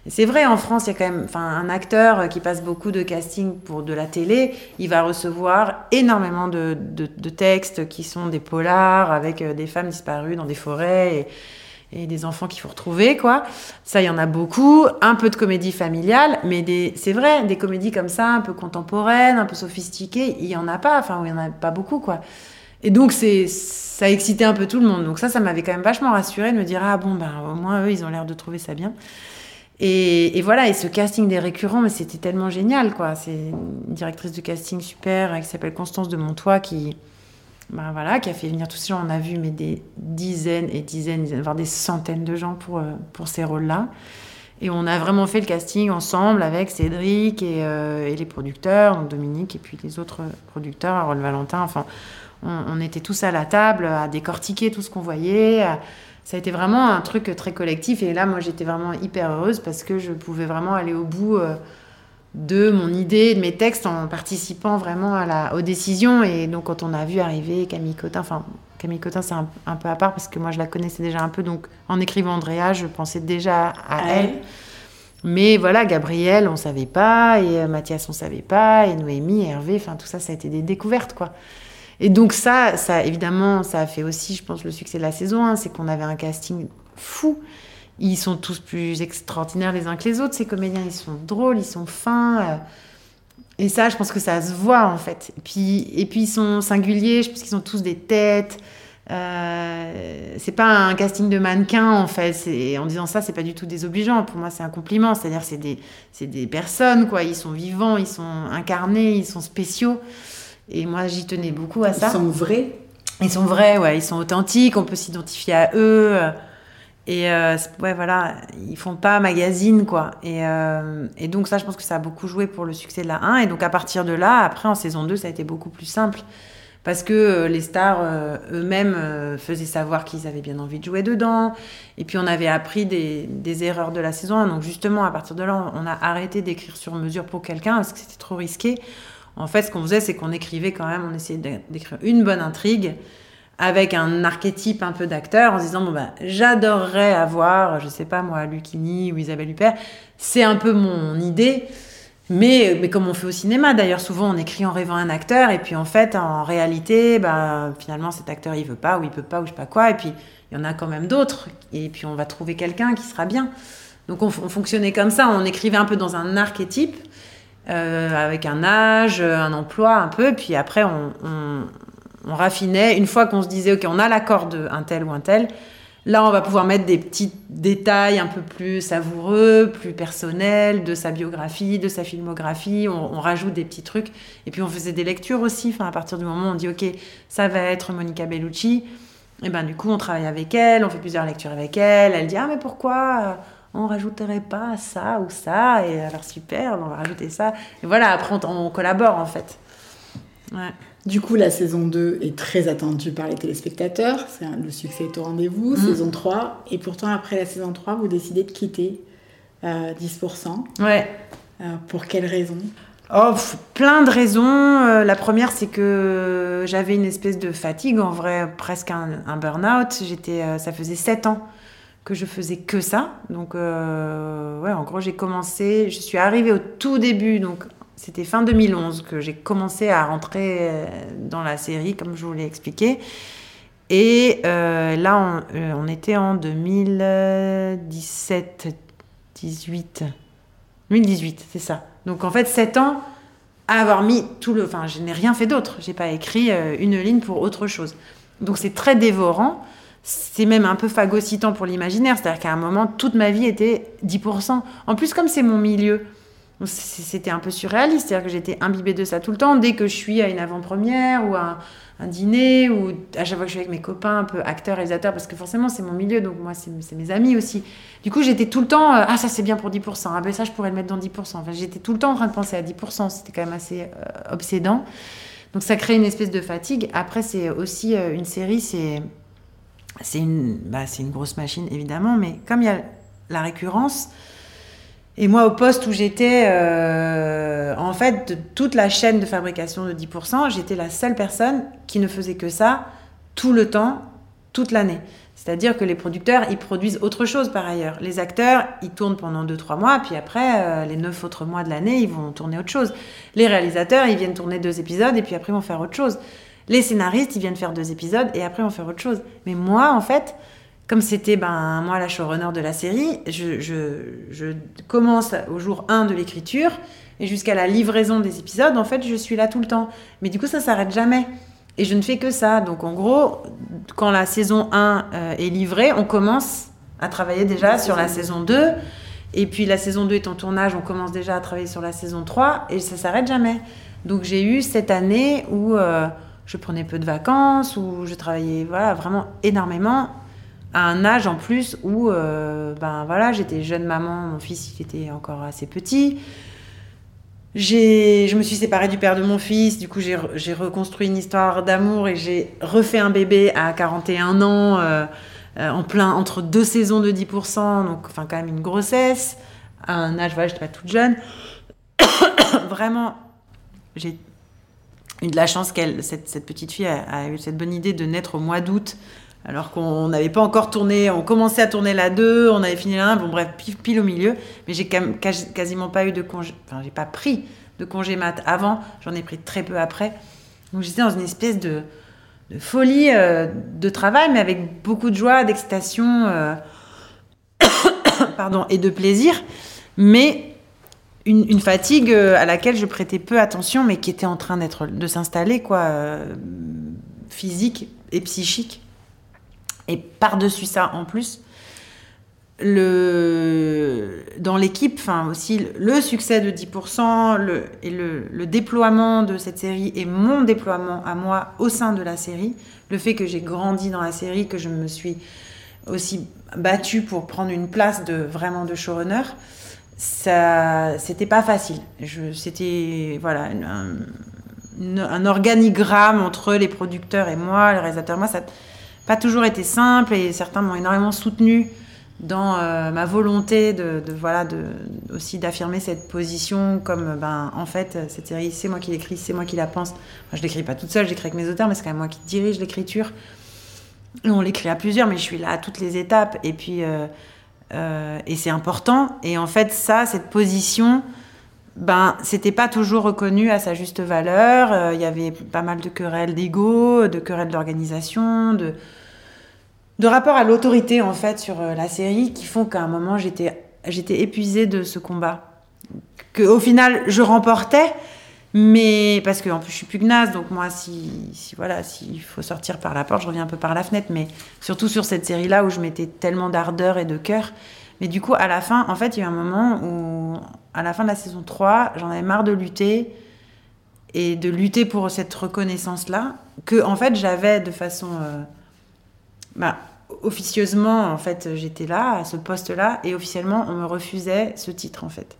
c'est vrai, en France, il y a quand même un acteur qui passe beaucoup de casting pour de la télé, il va recevoir énormément de, textes qui sont des polars avec euh, des femmes disparues dans des forêts et, des enfants qu'il faut retrouver, quoi. Ça, il y en a beaucoup. Un peu de comédie familiale, mais c'est vrai, des comédies comme ça, un peu contemporaines, un peu sophistiquées, il y en a pas, enfin, il y en a pas beaucoup, quoi. Et donc, c'est, ça a excité un peu tout le monde. Donc ça, ça m'avait quand même vachement rassuré de me dire, ah bon, ben, au moins, eux, ils ont l'air de trouver ça bien. Et, voilà, et ce casting des récurrents, mais c'était tellement génial, quoi. C'est une directrice de casting super qui s'appelle Constance de Montois qui, ben voilà, qui a fait venir tous ces gens. On a vu mais des dizaines et dizaines, voire des centaines de gens pour, euh, pour ces rôles-là. Et on a vraiment fait le casting ensemble avec Cédric et, euh, et les producteurs, donc Dominique et puis les autres producteurs, Harold Valentin. Enfin, on, était tous à la table à décortiquer tout ce qu'on voyait. Ça a été vraiment un truc très collectif. Et là, moi, j'étais vraiment hyper heureuse parce que je pouvais vraiment aller au bout euh, de mon idée, de mes textes, en participant vraiment à la, aux décisions. Et donc, quand on a vu arriver Camille Cotin, enfin, Camille Cotin, c'est un, peu à part parce que moi, je la connaissais déjà un peu. Donc, en écrivant Andrea, je pensais déjà à elle. Mais voilà, Gabriel, on savait pas, et euh, Mathias, on savait pas, et Noémie, Hervé, enfin tout ça, ça a été des découvertes, quoi. Et donc ça, ça évidemment, ça a fait aussi, je pense, le succès de la saison 1, c'est qu'on avait un casting fou. Ils sont tous plus extraordinaires les uns que les autres, ces comédiens, ils sont drôles, ils sont fins. Euh. Et ça, je pense que ça se voit en fait. Et puis, et puis ils sont singuliers, je pense qu'ils ont tous des têtes. Euh, c'est pas un casting de mannequin en fait. En disant ça, c'est pas du tout désobligeant. Pour moi, c'est un compliment. C'est-à-dire, c'est des, des personnes quoi. Ils sont vivants, ils sont incarnés, ils sont spéciaux. Et moi, j'y tenais beaucoup à ça. Ils sont vrais Ils sont vrais, ouais. Ils sont authentiques, on peut s'identifier à eux. Et euh, ouais, voilà, ils font pas magazine, quoi. Et, euh, et, donc, ça, je pense que ça a beaucoup joué pour le succès de la 1. Et donc, à partir de là, après, en saison 2, ça a été beaucoup plus simple. Parce que euh, les stars eux-mêmes faisaient savoir qu'ils avaient bien envie de jouer dedans. Et puis, on avait appris des, des, erreurs de la saison 1. Donc, justement, à partir de là, on a arrêté d'écrire sur mesure pour quelqu'un parce que c'était trop risqué. En fait, ce qu'on faisait, c'est qu'on écrivait quand même, on essayait d'écrire une bonne intrigue avec un archétype un peu d'acteur en se disant bon ben j'adorerais avoir je sais pas moi Lucini ou Isabelle Huppert c'est un peu mon idée mais, mais comme on fait au cinéma d'ailleurs souvent on écrit en rêvant un acteur et puis en fait en réalité bah, finalement cet acteur il veut pas ou il peut pas ou je sais pas quoi et puis il y en a quand même d'autres. Et puis on va trouver quelqu'un qui sera bien. Donc on, fonctionnait comme ça, on écrivait un peu dans un archétype, euh, avec un âge, un emploi un peu, puis après on, raffinait. Une fois qu'on se disait, ok, on a l'accord d'un tel ou un tel, Là, on va pouvoir mettre des petits détails un peu plus savoureux, plus personnels de sa biographie, de sa filmographie. On, rajoute des petits trucs. Et puis, on faisait des lectures aussi. Enfin, à partir du moment où on dit, OK, ça va être Monica Bellucci. Et ben, du coup, on travaille avec elle, on fait plusieurs lectures avec elle. Elle dit, ah, mais pourquoi? euh, on rajouterait pas ça ou ça Et alors, super, on va rajouter ça. Et voilà, après, on, on collabore, en fait. Ouais. Du coup, la saison 2 est très attendue par les téléspectateurs. Le succès est au rendez-vous. Mm. Saison 3. Et pourtant, après la saison 3, vous décidez de quitter 10%. Euh, ouais. Euh, pour quelles raisons? Oh, plein de raisons. Euh, la première, c'est que j'avais une espèce de fatigue, en vrai, presque un, burn-out. J'étais, ça faisait 7 ans que je faisais que ça. Donc, ouais, en gros, j'ai commencé, je suis arrivée au tout début, donc c'était fin 2011 que j'ai commencé à rentrer euh, dans la série, comme je vous l'ai expliqué. Et euh, là, euh, on, était en 2017, 18. 2018, c'est ça. Donc en fait, 7 ans à avoir mis tout le. Enfin, je n'ai rien fait d'autre. J'ai pas écrit une ligne pour autre chose. Donc c'est très dévorant. C'est même un peu phagocytant pour l'imaginaire. C'est-à-dire qu'à un moment, toute ma vie était 10%. En plus, comme c'est mon milieu, c'était un peu surréaliste, c'est-à-dire que j'étais imbibée de ça tout le temps. Dès que je suis à une avant-première ou à un dîner, ou à chaque fois que je suis avec mes copains, un peu acteurs, réalisateurs, parce que forcément c'est mon milieu, donc moi c'est mes amis aussi. Du coup j'étais tout le temps, euh, ah ça c'est bien pour 10%, ah ben ça je pourrais le mettre dans 10%. Enfin j'étais tout le temps en train de penser à 10%, c'était quand même assez euh, obsédant. Donc ça crée une espèce de fatigue. Après c'est aussi euh, une série, c'est c'est une, bah, une grosse machine évidemment, mais comme il y a la récurrence, et moi, au poste où j'étais, euh, en fait, de toute la chaîne de fabrication de 10%, j'étais la seule personne qui ne faisait que ça tout le temps, toute l'année. C'est-à-dire que les producteurs, ils produisent autre chose par ailleurs. Les acteurs, ils tournent pendant 2-3 mois, puis après, euh, les 9 autres mois de l'année, ils vont tourner autre chose. Les réalisateurs, ils viennent tourner deux épisodes, et puis après, ils vont faire autre chose. Les scénaristes, ils viennent faire deux épisodes, et après, vont faire autre chose. Mais moi, en fait, comme c'était ben, moi la showrunner de la série, je, commence au jour 1 de l'écriture et jusqu'à la livraison des épisodes, en fait, je suis là tout le temps. Mais du coup, ça s'arrête jamais. Et je ne fais que ça. Donc en gros, quand la saison 1 euh, est livrée, on commence à travailler déjà sur la saison 2. Et puis la saison 2 est en tournage, on commence déjà à travailler sur la saison 3 et ça s'arrête jamais. Donc j'ai eu cette année où euh, je prenais peu de vacances, où je travaillais voilà, vraiment énormément à un âge en plus où euh, ben voilà j'étais jeune maman mon fils il était encore assez petit. J'ai je me suis séparée du père de mon fils du coup j'ai reconstruit une histoire d'amour et j'ai refait un bébé à 41 ans euh, euh, en plein entre deux saisons de 10% donc enfin quand même une grossesse. À un âge voilà j'étais pas toute jeune. Vraiment j'ai eu de la chance qu'elle cette, petite fille a, a eu cette bonne idée de naître au mois d'août alors qu'on n'avait pas encore tourné, on commençait à tourner la 2, on avait fini la 1, bon bref, pile, au milieu, mais j'ai quasiment pas eu de congé, enfin j'ai pas pris de congé mat avant, j'en ai pris très peu après. Donc j'étais dans une espèce de, folie euh, de travail, mais avec beaucoup de joie, d'excitation, euh, pardon, et de plaisir, mais une, fatigue euh, à laquelle je prêtais peu attention, mais qui était en train d'être de s'installer, quoi, physique et psychique. Et par-dessus ça, en plus, le, dans l'équipe, aussi le succès de 10% le, et le, déploiement de cette série et mon déploiement à moi au sein de la série, le fait que j'ai grandi dans la série, que je me suis aussi battue pour prendre une place de vraiment de showrunner, ça c'était pas facile. C'était voilà un, un, organigramme entre les producteurs et moi, les réalisateurs, moi. Ça pas toujours été simple et certains m'ont énormément soutenu dans euh, ma volonté de, voilà de aussi d'affirmer cette position comme ben en fait cette série c'est moi qui l'écris c'est moi qui la pense. Moi, je l'écris pas toute seule j'écris avec mes auteurs mais c'est quand même moi qui dirige l'écriture. On l'écrit à plusieurs mais je suis là à toutes les étapes. Et puis euh, euh, et c'est important et en fait ça cette position ben c'était pas toujours reconnu à sa juste valeur il y avait pas mal de querelles d'ego de querelles d'organisation de de rapport à l'autorité en fait sur la série qui font qu'à un moment j'étais j'étais épuisée de ce combat. Que au final je remportais, mais parce que en plus je suis pugnace, donc moi si, si voilà, s'il faut sortir par la porte, je reviens un peu par la fenêtre, mais surtout sur cette série-là où je mettais tellement d'ardeur et de cœur. Mais du coup, à la fin, en fait, il y a eu un moment où, à la fin de la saison 3, j'en avais marre de lutter et de lutter pour cette reconnaissance-là, que en fait j'avais de façon euh, bah, officieusement, en fait, j'étais là, à ce poste-là, et officiellement, on me refusait ce titre, en fait.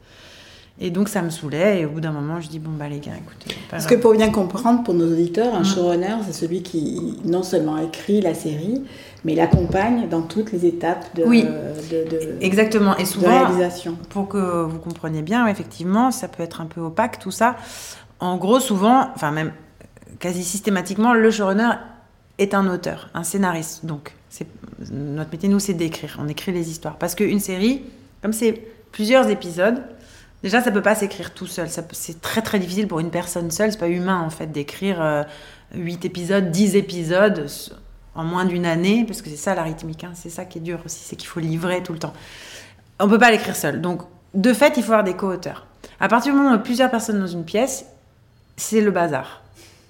Et donc, ça me saoulait, et au bout d'un moment, je dis, bon, bah, les gars, écoutez. Parce que pour bien comprendre, pour nos auditeurs, un mm. showrunner, c'est celui qui non seulement écrit la série, mais l'accompagne dans toutes les étapes de, oui, de, exactement. Et souvent, réalisation. Pour que vous compreniez bien, effectivement, ça peut être un peu opaque, tout ça. En gros, souvent, enfin, même quasi systématiquement, le showrunner est un auteur, un scénariste. Donc, notre métier, nous, c'est d'écrire. On écrit les histoires. Parce qu'une série, comme c'est plusieurs épisodes, déjà, ça peut pas s'écrire tout seul. C'est très, très difficile pour une personne seule. C'est pas humain, en fait, d'écrire euh, 8 épisodes, 10 épisodes en moins d'une année. Parce que c'est ça, la rythmique. Hein. C'est ça qui est dur aussi. C'est qu'il faut livrer tout le temps. On peut pas l'écrire seul. Donc, de fait, il faut avoir des co-auteurs. À partir du moment où il a plusieurs personnes dans une pièce, c'est le bazar.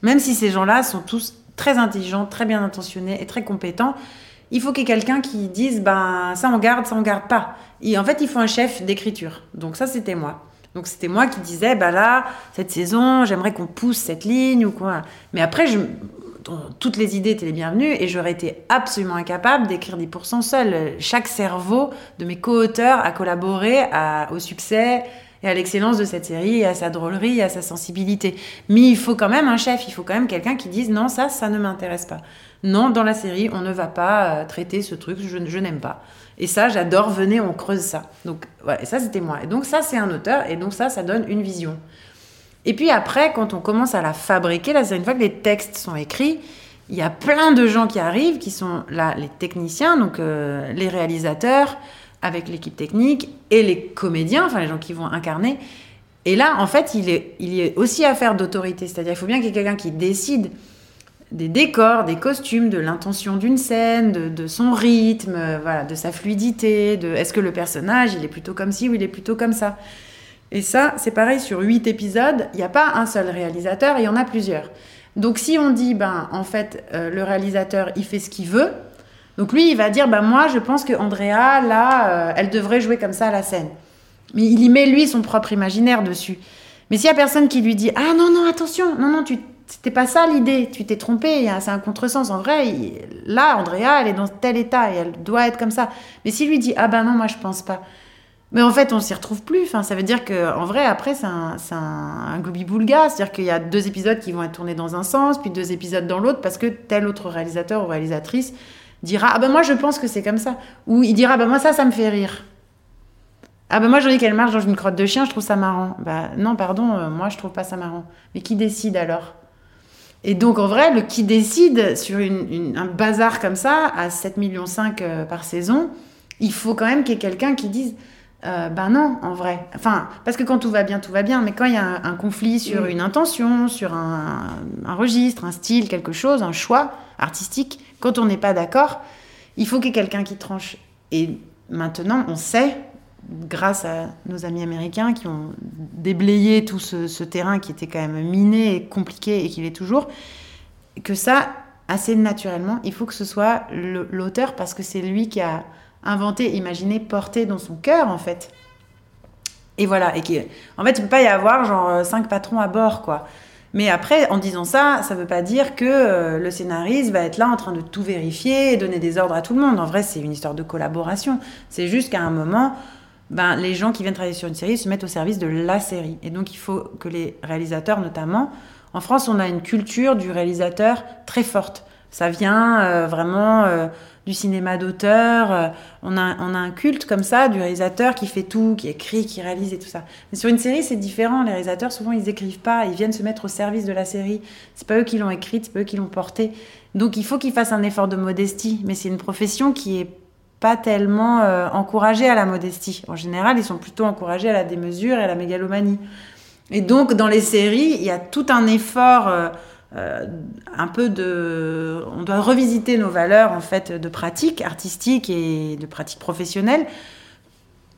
Même si ces gens-là sont tous très intelligents, très bien intentionnés et très compétents, il faut qu'il y ait quelqu'un qui dise ben ça on garde, ça on garde pas. Et en fait, il faut un chef d'écriture. Donc ça c'était moi. Donc c'était moi qui disais ben là cette saison, j'aimerais qu'on pousse cette ligne ou quoi. Mais après toutes les idées étaient les bienvenues et j'aurais été absolument incapable d'écrire 10% seul. Chaque cerveau de mes co-auteurs a collaboré au succès et à l'excellence de cette série à sa drôlerie à sa sensibilité. Mais il faut quand même un chef, il faut quand même quelqu'un qui dise non, ça, ça ne m'intéresse pas. Non, dans la série, on ne va pas euh, traiter ce truc, je n'aime pas. Et ça, j'adore, venez, on creuse ça. Donc, et ça, c'était moi. Et donc, ça, c'est un auteur, et donc, ça, ça donne une vision. Et puis après, quand on commence à la fabriquer, là, c'est une fois que les textes sont écrits, il y a plein de gens qui arrivent, qui sont là, les techniciens, donc euh, les réalisateurs, avec l'équipe technique, et les comédiens, enfin les gens qui vont incarner. Et là, en fait, il il y a aussi affaire d'autorité. C'est-à-dire, il faut bien qu'il y ait quelqu'un qui décide des décors, des costumes, de l'intention d'une scène, de, son rythme, euh, voilà, de sa fluidité, de est-ce que le personnage, il est plutôt comme ci ou il est plutôt comme ça. Et ça, c'est pareil, sur huit épisodes, il n'y a pas un seul réalisateur, il y en a plusieurs. Donc si on dit, ben, en fait, euh, le réalisateur, il fait ce qu'il veut, donc lui, il va dire, ben moi, je pense que Andrea, là, euh, elle devrait jouer comme ça à la scène. Mais il y met, lui, son propre imaginaire dessus. Mais s'il y a personne qui lui dit, ah non, non, attention, non, non, tu c'était pas ça l'idée, tu t'es trompé, c'est un contresens. En vrai, là, Andrea, elle est dans tel état et elle doit être comme ça. Mais s'il lui dit, ah ben non, moi je pense pas. Mais en fait, on s'y retrouve plus. Ça veut dire que, en vrai, après, c'est un, un, un globi-boulga. C'est-à-dire qu'il y a deux épisodes qui vont être tournés dans un sens, puis deux épisodes dans l'autre, parce que tel autre réalisateur ou réalisatrice dira, ah ben moi je pense que c'est comme ça. Ou il dira, ah ben moi ça, ça me fait rire. Ah ben moi, je dis qu'elle marche dans une crotte de chien, je trouve ça marrant. Bah non, pardon, euh, moi je trouve pas ça marrant. Mais qui décide alors? Et donc, en vrai, le qui décide sur un bazar comme ça, à 7,5 millions euh, par saison, il faut quand même qu'il y ait quelqu'un qui dise euh, ben non, en vrai. Enfin, parce que quand tout va bien, tout va bien, mais quand il y a un, conflit sur une intention, sur un, registre, un style, quelque chose, un choix artistique, quand on n'est pas d'accord, il faut qu'il y ait quelqu'un qui tranche. Et maintenant, on sait, grâce à nos amis américains qui ont déblayé tout ce, terrain qui était quand même miné et compliqué et qui l'est toujours, que ça, assez naturellement, il faut que ce soit l'auteur parce que c'est lui qui a inventé, imaginé, porté dans son cœur en fait. Et voilà, et qui, en fait, il ne peut pas y avoir genre cinq patrons à bord, quoi. Mais après, en disant ça, ça ne veut pas dire que euh, le scénariste va être là en train de tout vérifier et donner des ordres à tout le monde. En vrai, c'est une histoire de collaboration. C'est juste qu'à un moment, ben, les gens qui viennent travailler sur une série se mettent au service de la série. Et donc il faut que les réalisateurs notamment, en France on a une culture du réalisateur très forte. Ça vient euh, vraiment euh, du cinéma d'auteur. Euh, on, a, on a un culte comme ça du réalisateur qui fait tout, qui écrit, qui réalise et tout ça. Mais sur une série, c'est différent. Les réalisateurs, souvent, ils écrivent pas. Ils viennent se mettre au service de la série. C'est pas eux qui l'ont écrite, c'est pas eux qui l'ont portée. Donc, il faut qu'ils fassent un effort de modestie. Mais c'est une profession qui est pas tellement euh, encouragés à la modestie. En général, ils sont plutôt encouragés à la démesure et à la mégalomanie. Et donc, dans les séries, il y a tout un effort euh, un peu de. On doit revisiter nos valeurs en fait de pratique artistique et de pratique professionnelle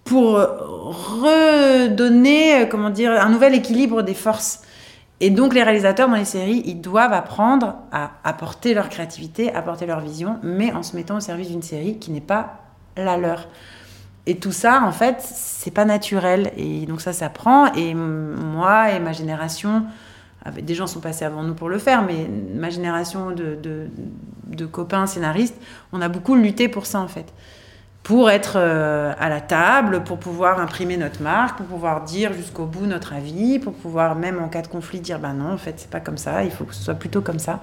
pour redonner, comment dire, un nouvel équilibre des forces. Et donc les réalisateurs dans les séries, ils doivent apprendre à apporter leur créativité, apporter leur vision, mais en se mettant au service d'une série qui n'est pas la leur. Et tout ça, en fait, c'est pas naturel. Et donc ça s'apprend. Et moi et ma génération, des gens sont passés avant nous pour le faire, mais ma génération de, de, de copains scénaristes, on a beaucoup lutté pour ça, en fait pour être euh, à la table, pour pouvoir imprimer notre marque, pour pouvoir dire jusqu'au bout notre avis, pour pouvoir même en cas de conflit dire ben non, en fait, c'est pas comme ça, il faut que ce soit plutôt comme ça.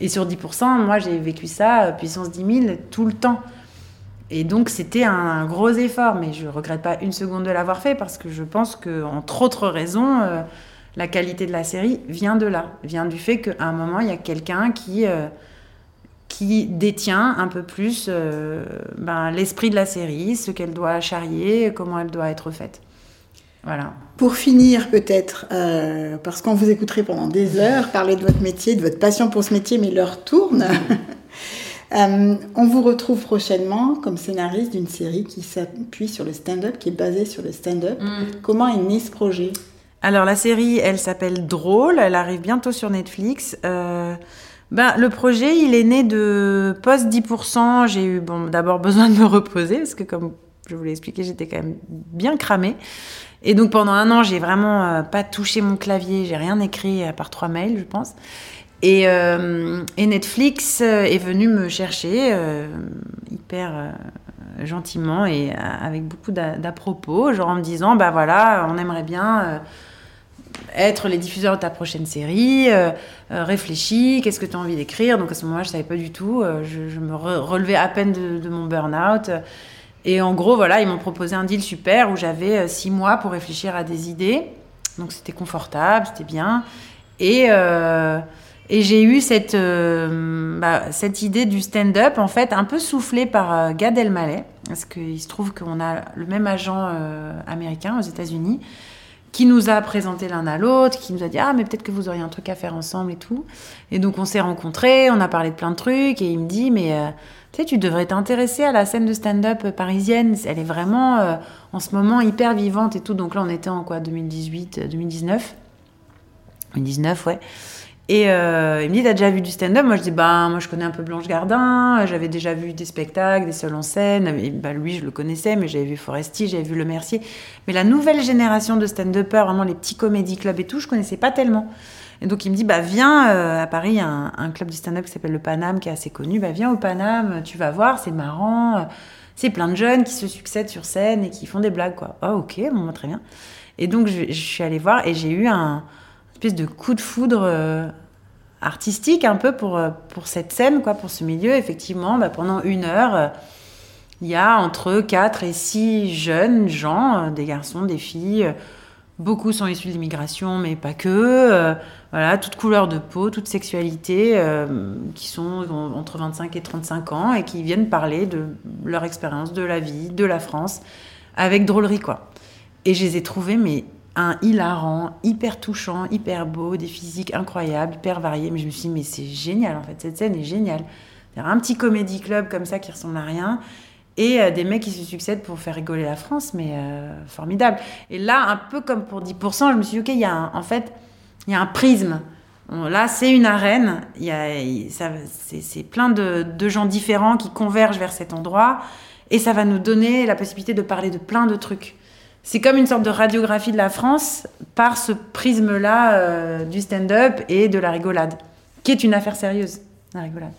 Et sur 10%, moi j'ai vécu ça, euh, puissance 10 000, tout le temps. Et donc c'était un, gros effort, mais je regrette pas une seconde de l'avoir fait parce que je pense que, entre autres raisons, euh, la qualité de la série vient de là, vient du fait qu'à un moment il y a quelqu'un qui qui détient un peu plus euh, ben, l'esprit de la série, ce qu'elle doit charrier, comment elle doit être faite. Voilà. Pour finir, peut-être, euh, parce qu'on vous écouterait pendant des heures parler de votre métier, de votre passion pour ce métier, mais l'heure tourne. Euh, on vous retrouve prochainement comme scénariste d'une série qui s'appuie sur le stand-up, qui est basée sur le stand-up. Mm. Comment est né ce projet? Alors la série, elle s'appelle Drôle, elle arrive bientôt sur Netflix. Ben, le projet, il est né de post 10%. J'ai eu bon, d'abord besoin de me reposer parce que, comme je vous l'ai expliqué, j'étais quand même bien cramée. Et donc pendant un an, j'ai vraiment euh, pas touché mon clavier, j'ai rien écrit à part trois mails, je pense. Et, euh, et Netflix euh, est venu me chercher hyper gentiment et avec beaucoup d'à-propos, genre en me disant bah voilà, on aimerait bien être les diffuseurs de ta prochaine série, euh, euh, réfléchis, qu'est-ce que tu as envie d'écrire. Donc à ce moment-là, je savais pas du tout. Euh, je, me relevais à peine de, mon burn-out. Et en gros, voilà, ils m'ont proposé un deal super où j'avais six mois pour réfléchir à des idées. Donc c'était confortable, c'était bien. Et, et j'ai eu cette, bah, cette idée du stand-up, en fait, un peu soufflée par Gad Elmaleh. Parce qu'il se trouve qu'on a le même agent américain aux États-Unis qui nous a présenté l'un à l'autre, qui nous a dit ah mais peut-être que vous auriez un truc à faire ensemble et tout. Et donc on s'est rencontrés, on a parlé de plein de trucs et il me dit mais euh, tu sais tu devrais t'intéresser à la scène de stand-up parisienne, elle est vraiment euh, en ce moment hyper vivante et tout. Donc là on était en quoi 2018, 2019, 2019 ouais. Et euh, il me dit, t'as déjà vu du stand-up? Moi, je dis, bah, moi, je connais un peu Blanche Gardin, j'avais déjà vu des spectacles, des seuls en scène. Et bah, lui, je le connaissais, mais j'avais vu Foresti, j'avais vu Le Mercier. Mais la nouvelle génération de stand-uppers, vraiment les petits comédie clubs et tout, je connaissais pas tellement. Et donc, il me dit, bah, viens, euh, à Paris, il y a un, club du stand-up qui s'appelle le Paname, qui est assez connu. Bah, viens au Paname, tu vas voir, c'est marrant. C'est plein de jeunes qui se succèdent sur scène et qui font des blagues, quoi. Ah, ok, bon, bah, très bien. Et donc, je, je suis allée voir et j'ai eu un espèce de coup de foudre euh, artistique un peu pour, euh, pour cette scène, quoi, pour ce milieu. Effectivement, bah, pendant une heure, euh, il y a entre 4 et 6 jeunes gens, des garçons, des filles. Beaucoup sont issus de l'immigration, mais pas que. voilà, toute couleur de peau, toute sexualité, qui sont entre 25 et 35 ans et qui viennent parler de leur expérience, de la vie, de la France, avec drôlerie, quoi. Et je les ai trouvés, mais un hilarant, hyper touchant, hyper beau, des physiques incroyables, hyper variés. Mais je me suis dit, mais c'est génial en fait, cette scène est géniale. Un petit comédie club comme ça qui ressemble à rien et euh, des mecs qui se succèdent pour faire rigoler la France, mais euh, formidable. Et là, un peu comme pour 10%, je me suis dit, ok, il y a en fait, il y a un prisme. là, c'est une arène, c'est plein de, de gens différents qui convergent vers cet endroit et ça va nous donner la possibilité de parler de plein de trucs c'est comme une sorte de radiographie de la France par ce prisme-là euh, du stand-up et de la rigolade, qui est une affaire sérieuse, la rigolade.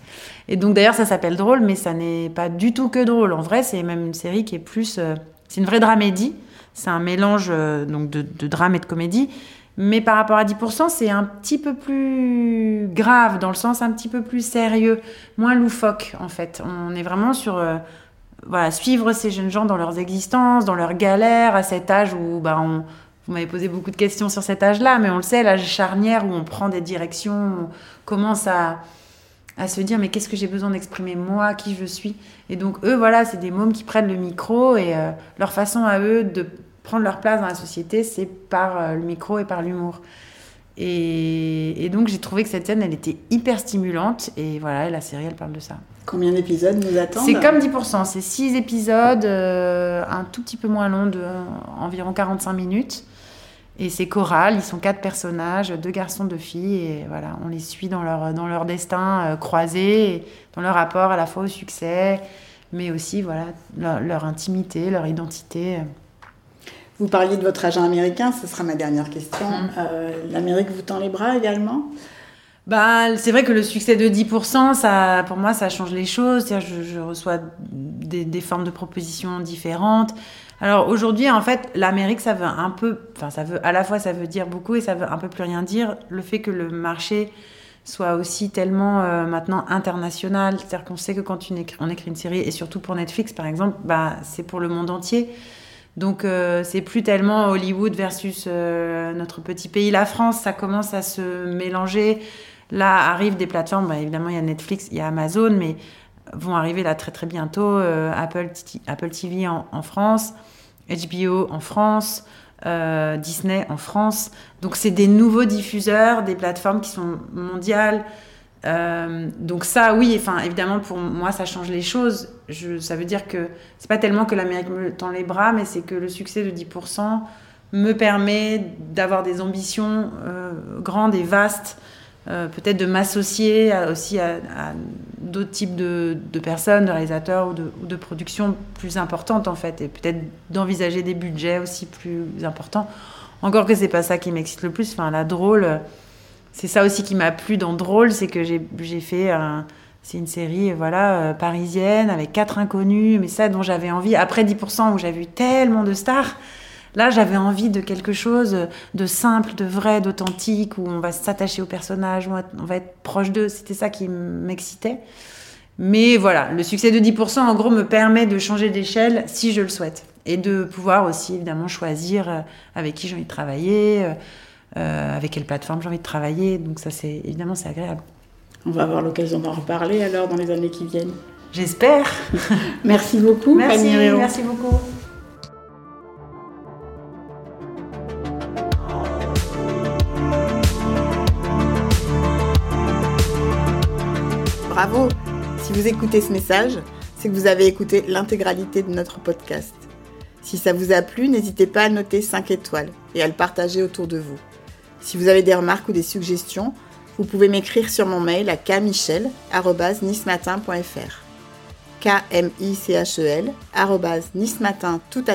Et donc d'ailleurs, ça s'appelle drôle, mais ça n'est pas du tout que drôle. En vrai, c'est même une série qui est plus... Euh, c'est une vraie dramédie. C'est un mélange euh, donc de, de, drame et de comédie. Mais par rapport à 10%, c'est un petit peu plus grave, dans le sens un petit peu plus sérieux, moins loufoque en fait. On est vraiment sur voilà, suivre ces jeunes gens dans leurs existences, dans leurs galères, à cet âge où bah, on, vous m'avez posé beaucoup de questions sur cet âge-là, mais on le sait, l'âge charnière où on prend des directions, on commence à, à se dire mais qu'est-ce que j'ai besoin d'exprimer moi, qui je suis? Et donc eux, voilà, c'est des mômes qui prennent le micro et euh, leur façon à eux de prendre leur place dans la société, c'est par euh, le micro et par l'humour. Et, donc j'ai trouvé que cette scène, elle était hyper stimulante. Et voilà, la série, elle parle de ça. Combien d'épisodes nous attendent C'est comme 10%, c'est 6 épisodes, euh, un tout petit peu moins long, de environ 45 minutes. Et c'est choral, ils sont quatre personnages, deux garçons, deux filles, et voilà, on les suit dans leur, dans leur destin euh, croisé, dans leur rapport à la fois au succès, mais aussi voilà, leur, intimité, leur identité. Vous parliez de votre agent américain, ce sera ma dernière question. Mm. Euh, L'Amérique vous tend les bras également? Bah, c'est vrai que le succès de 10%, ça, pour moi, ça change les choses. Je, reçois des, formes de propositions différentes. Alors aujourd'hui, en fait, l'Amérique, ça veut un peu, enfin, ça veut à la fois, ça veut dire beaucoup et ça veut un peu plus rien dire. Le fait que le marché soit aussi tellement euh, maintenant international, c'est-à-dire qu'on sait que quand on écrit, on écrit une série, et surtout pour Netflix par exemple, bah, c'est pour le monde entier. Donc euh, c'est plus tellement Hollywood versus euh, notre petit pays, la France, ça commence à se mélanger. Là arrivent des plateformes, bah, évidemment il y a Netflix, il y a Amazon, mais vont arriver là très très bientôt Apple, Apple TV en France. HBO en France, euh, Disney en France. Donc c'est des nouveaux diffuseurs, des plateformes qui sont mondiales. Euh, donc ça, oui, enfin évidemment pour moi ça change les choses. Ça veut dire que c'est pas tellement que l'Amérique me tend les bras, mais c'est que le succès de 10% me permet d'avoir des ambitions euh, grandes et vastes euh, peut-être de m'associer aussi à, d'autres types de, personnes, de réalisateurs ou de, productions plus importantes en fait, et peut-être d'envisager des budgets aussi plus importants. Encore que c'est pas ça qui m'excite le plus. Enfin, la drôle, c'est ça aussi qui m'a plu dans Drôle, c'est que j'ai, fait c'est une série voilà euh, parisienne avec quatre inconnus, mais ça dont j'avais envie. Après 10% où j'avais vu tellement de stars, Là, j'avais envie de quelque chose de simple, de vrai, d'authentique, où on va s'attacher au personnage, où on va être proche d'eux. C'était ça qui m'excitait. Mais voilà, le succès de 10%, en gros, me permet de changer d'échelle si je le souhaite. Et de pouvoir aussi, évidemment, choisir euh, avec qui j'ai envie de travailler, euh, euh, avec quelle plateforme j'ai envie de travailler. Donc ça, c'est évidemment, c'est agréable. On va avoir l'occasion d'en reparler alors dans les années qui viennent. J'espère. merci beaucoup. Merci, merci beaucoup. Bravo Si vous écoutez ce message, c'est que vous avez écouté l'intégralité de notre podcast. Si ça vous a plu, n'hésitez pas à noter 5 étoiles et à le partager autour de vous. Si vous avez des remarques ou des suggestions, vous pouvez m'écrire sur mon mail à kmichel.nismatin.fr k m i c h e l tout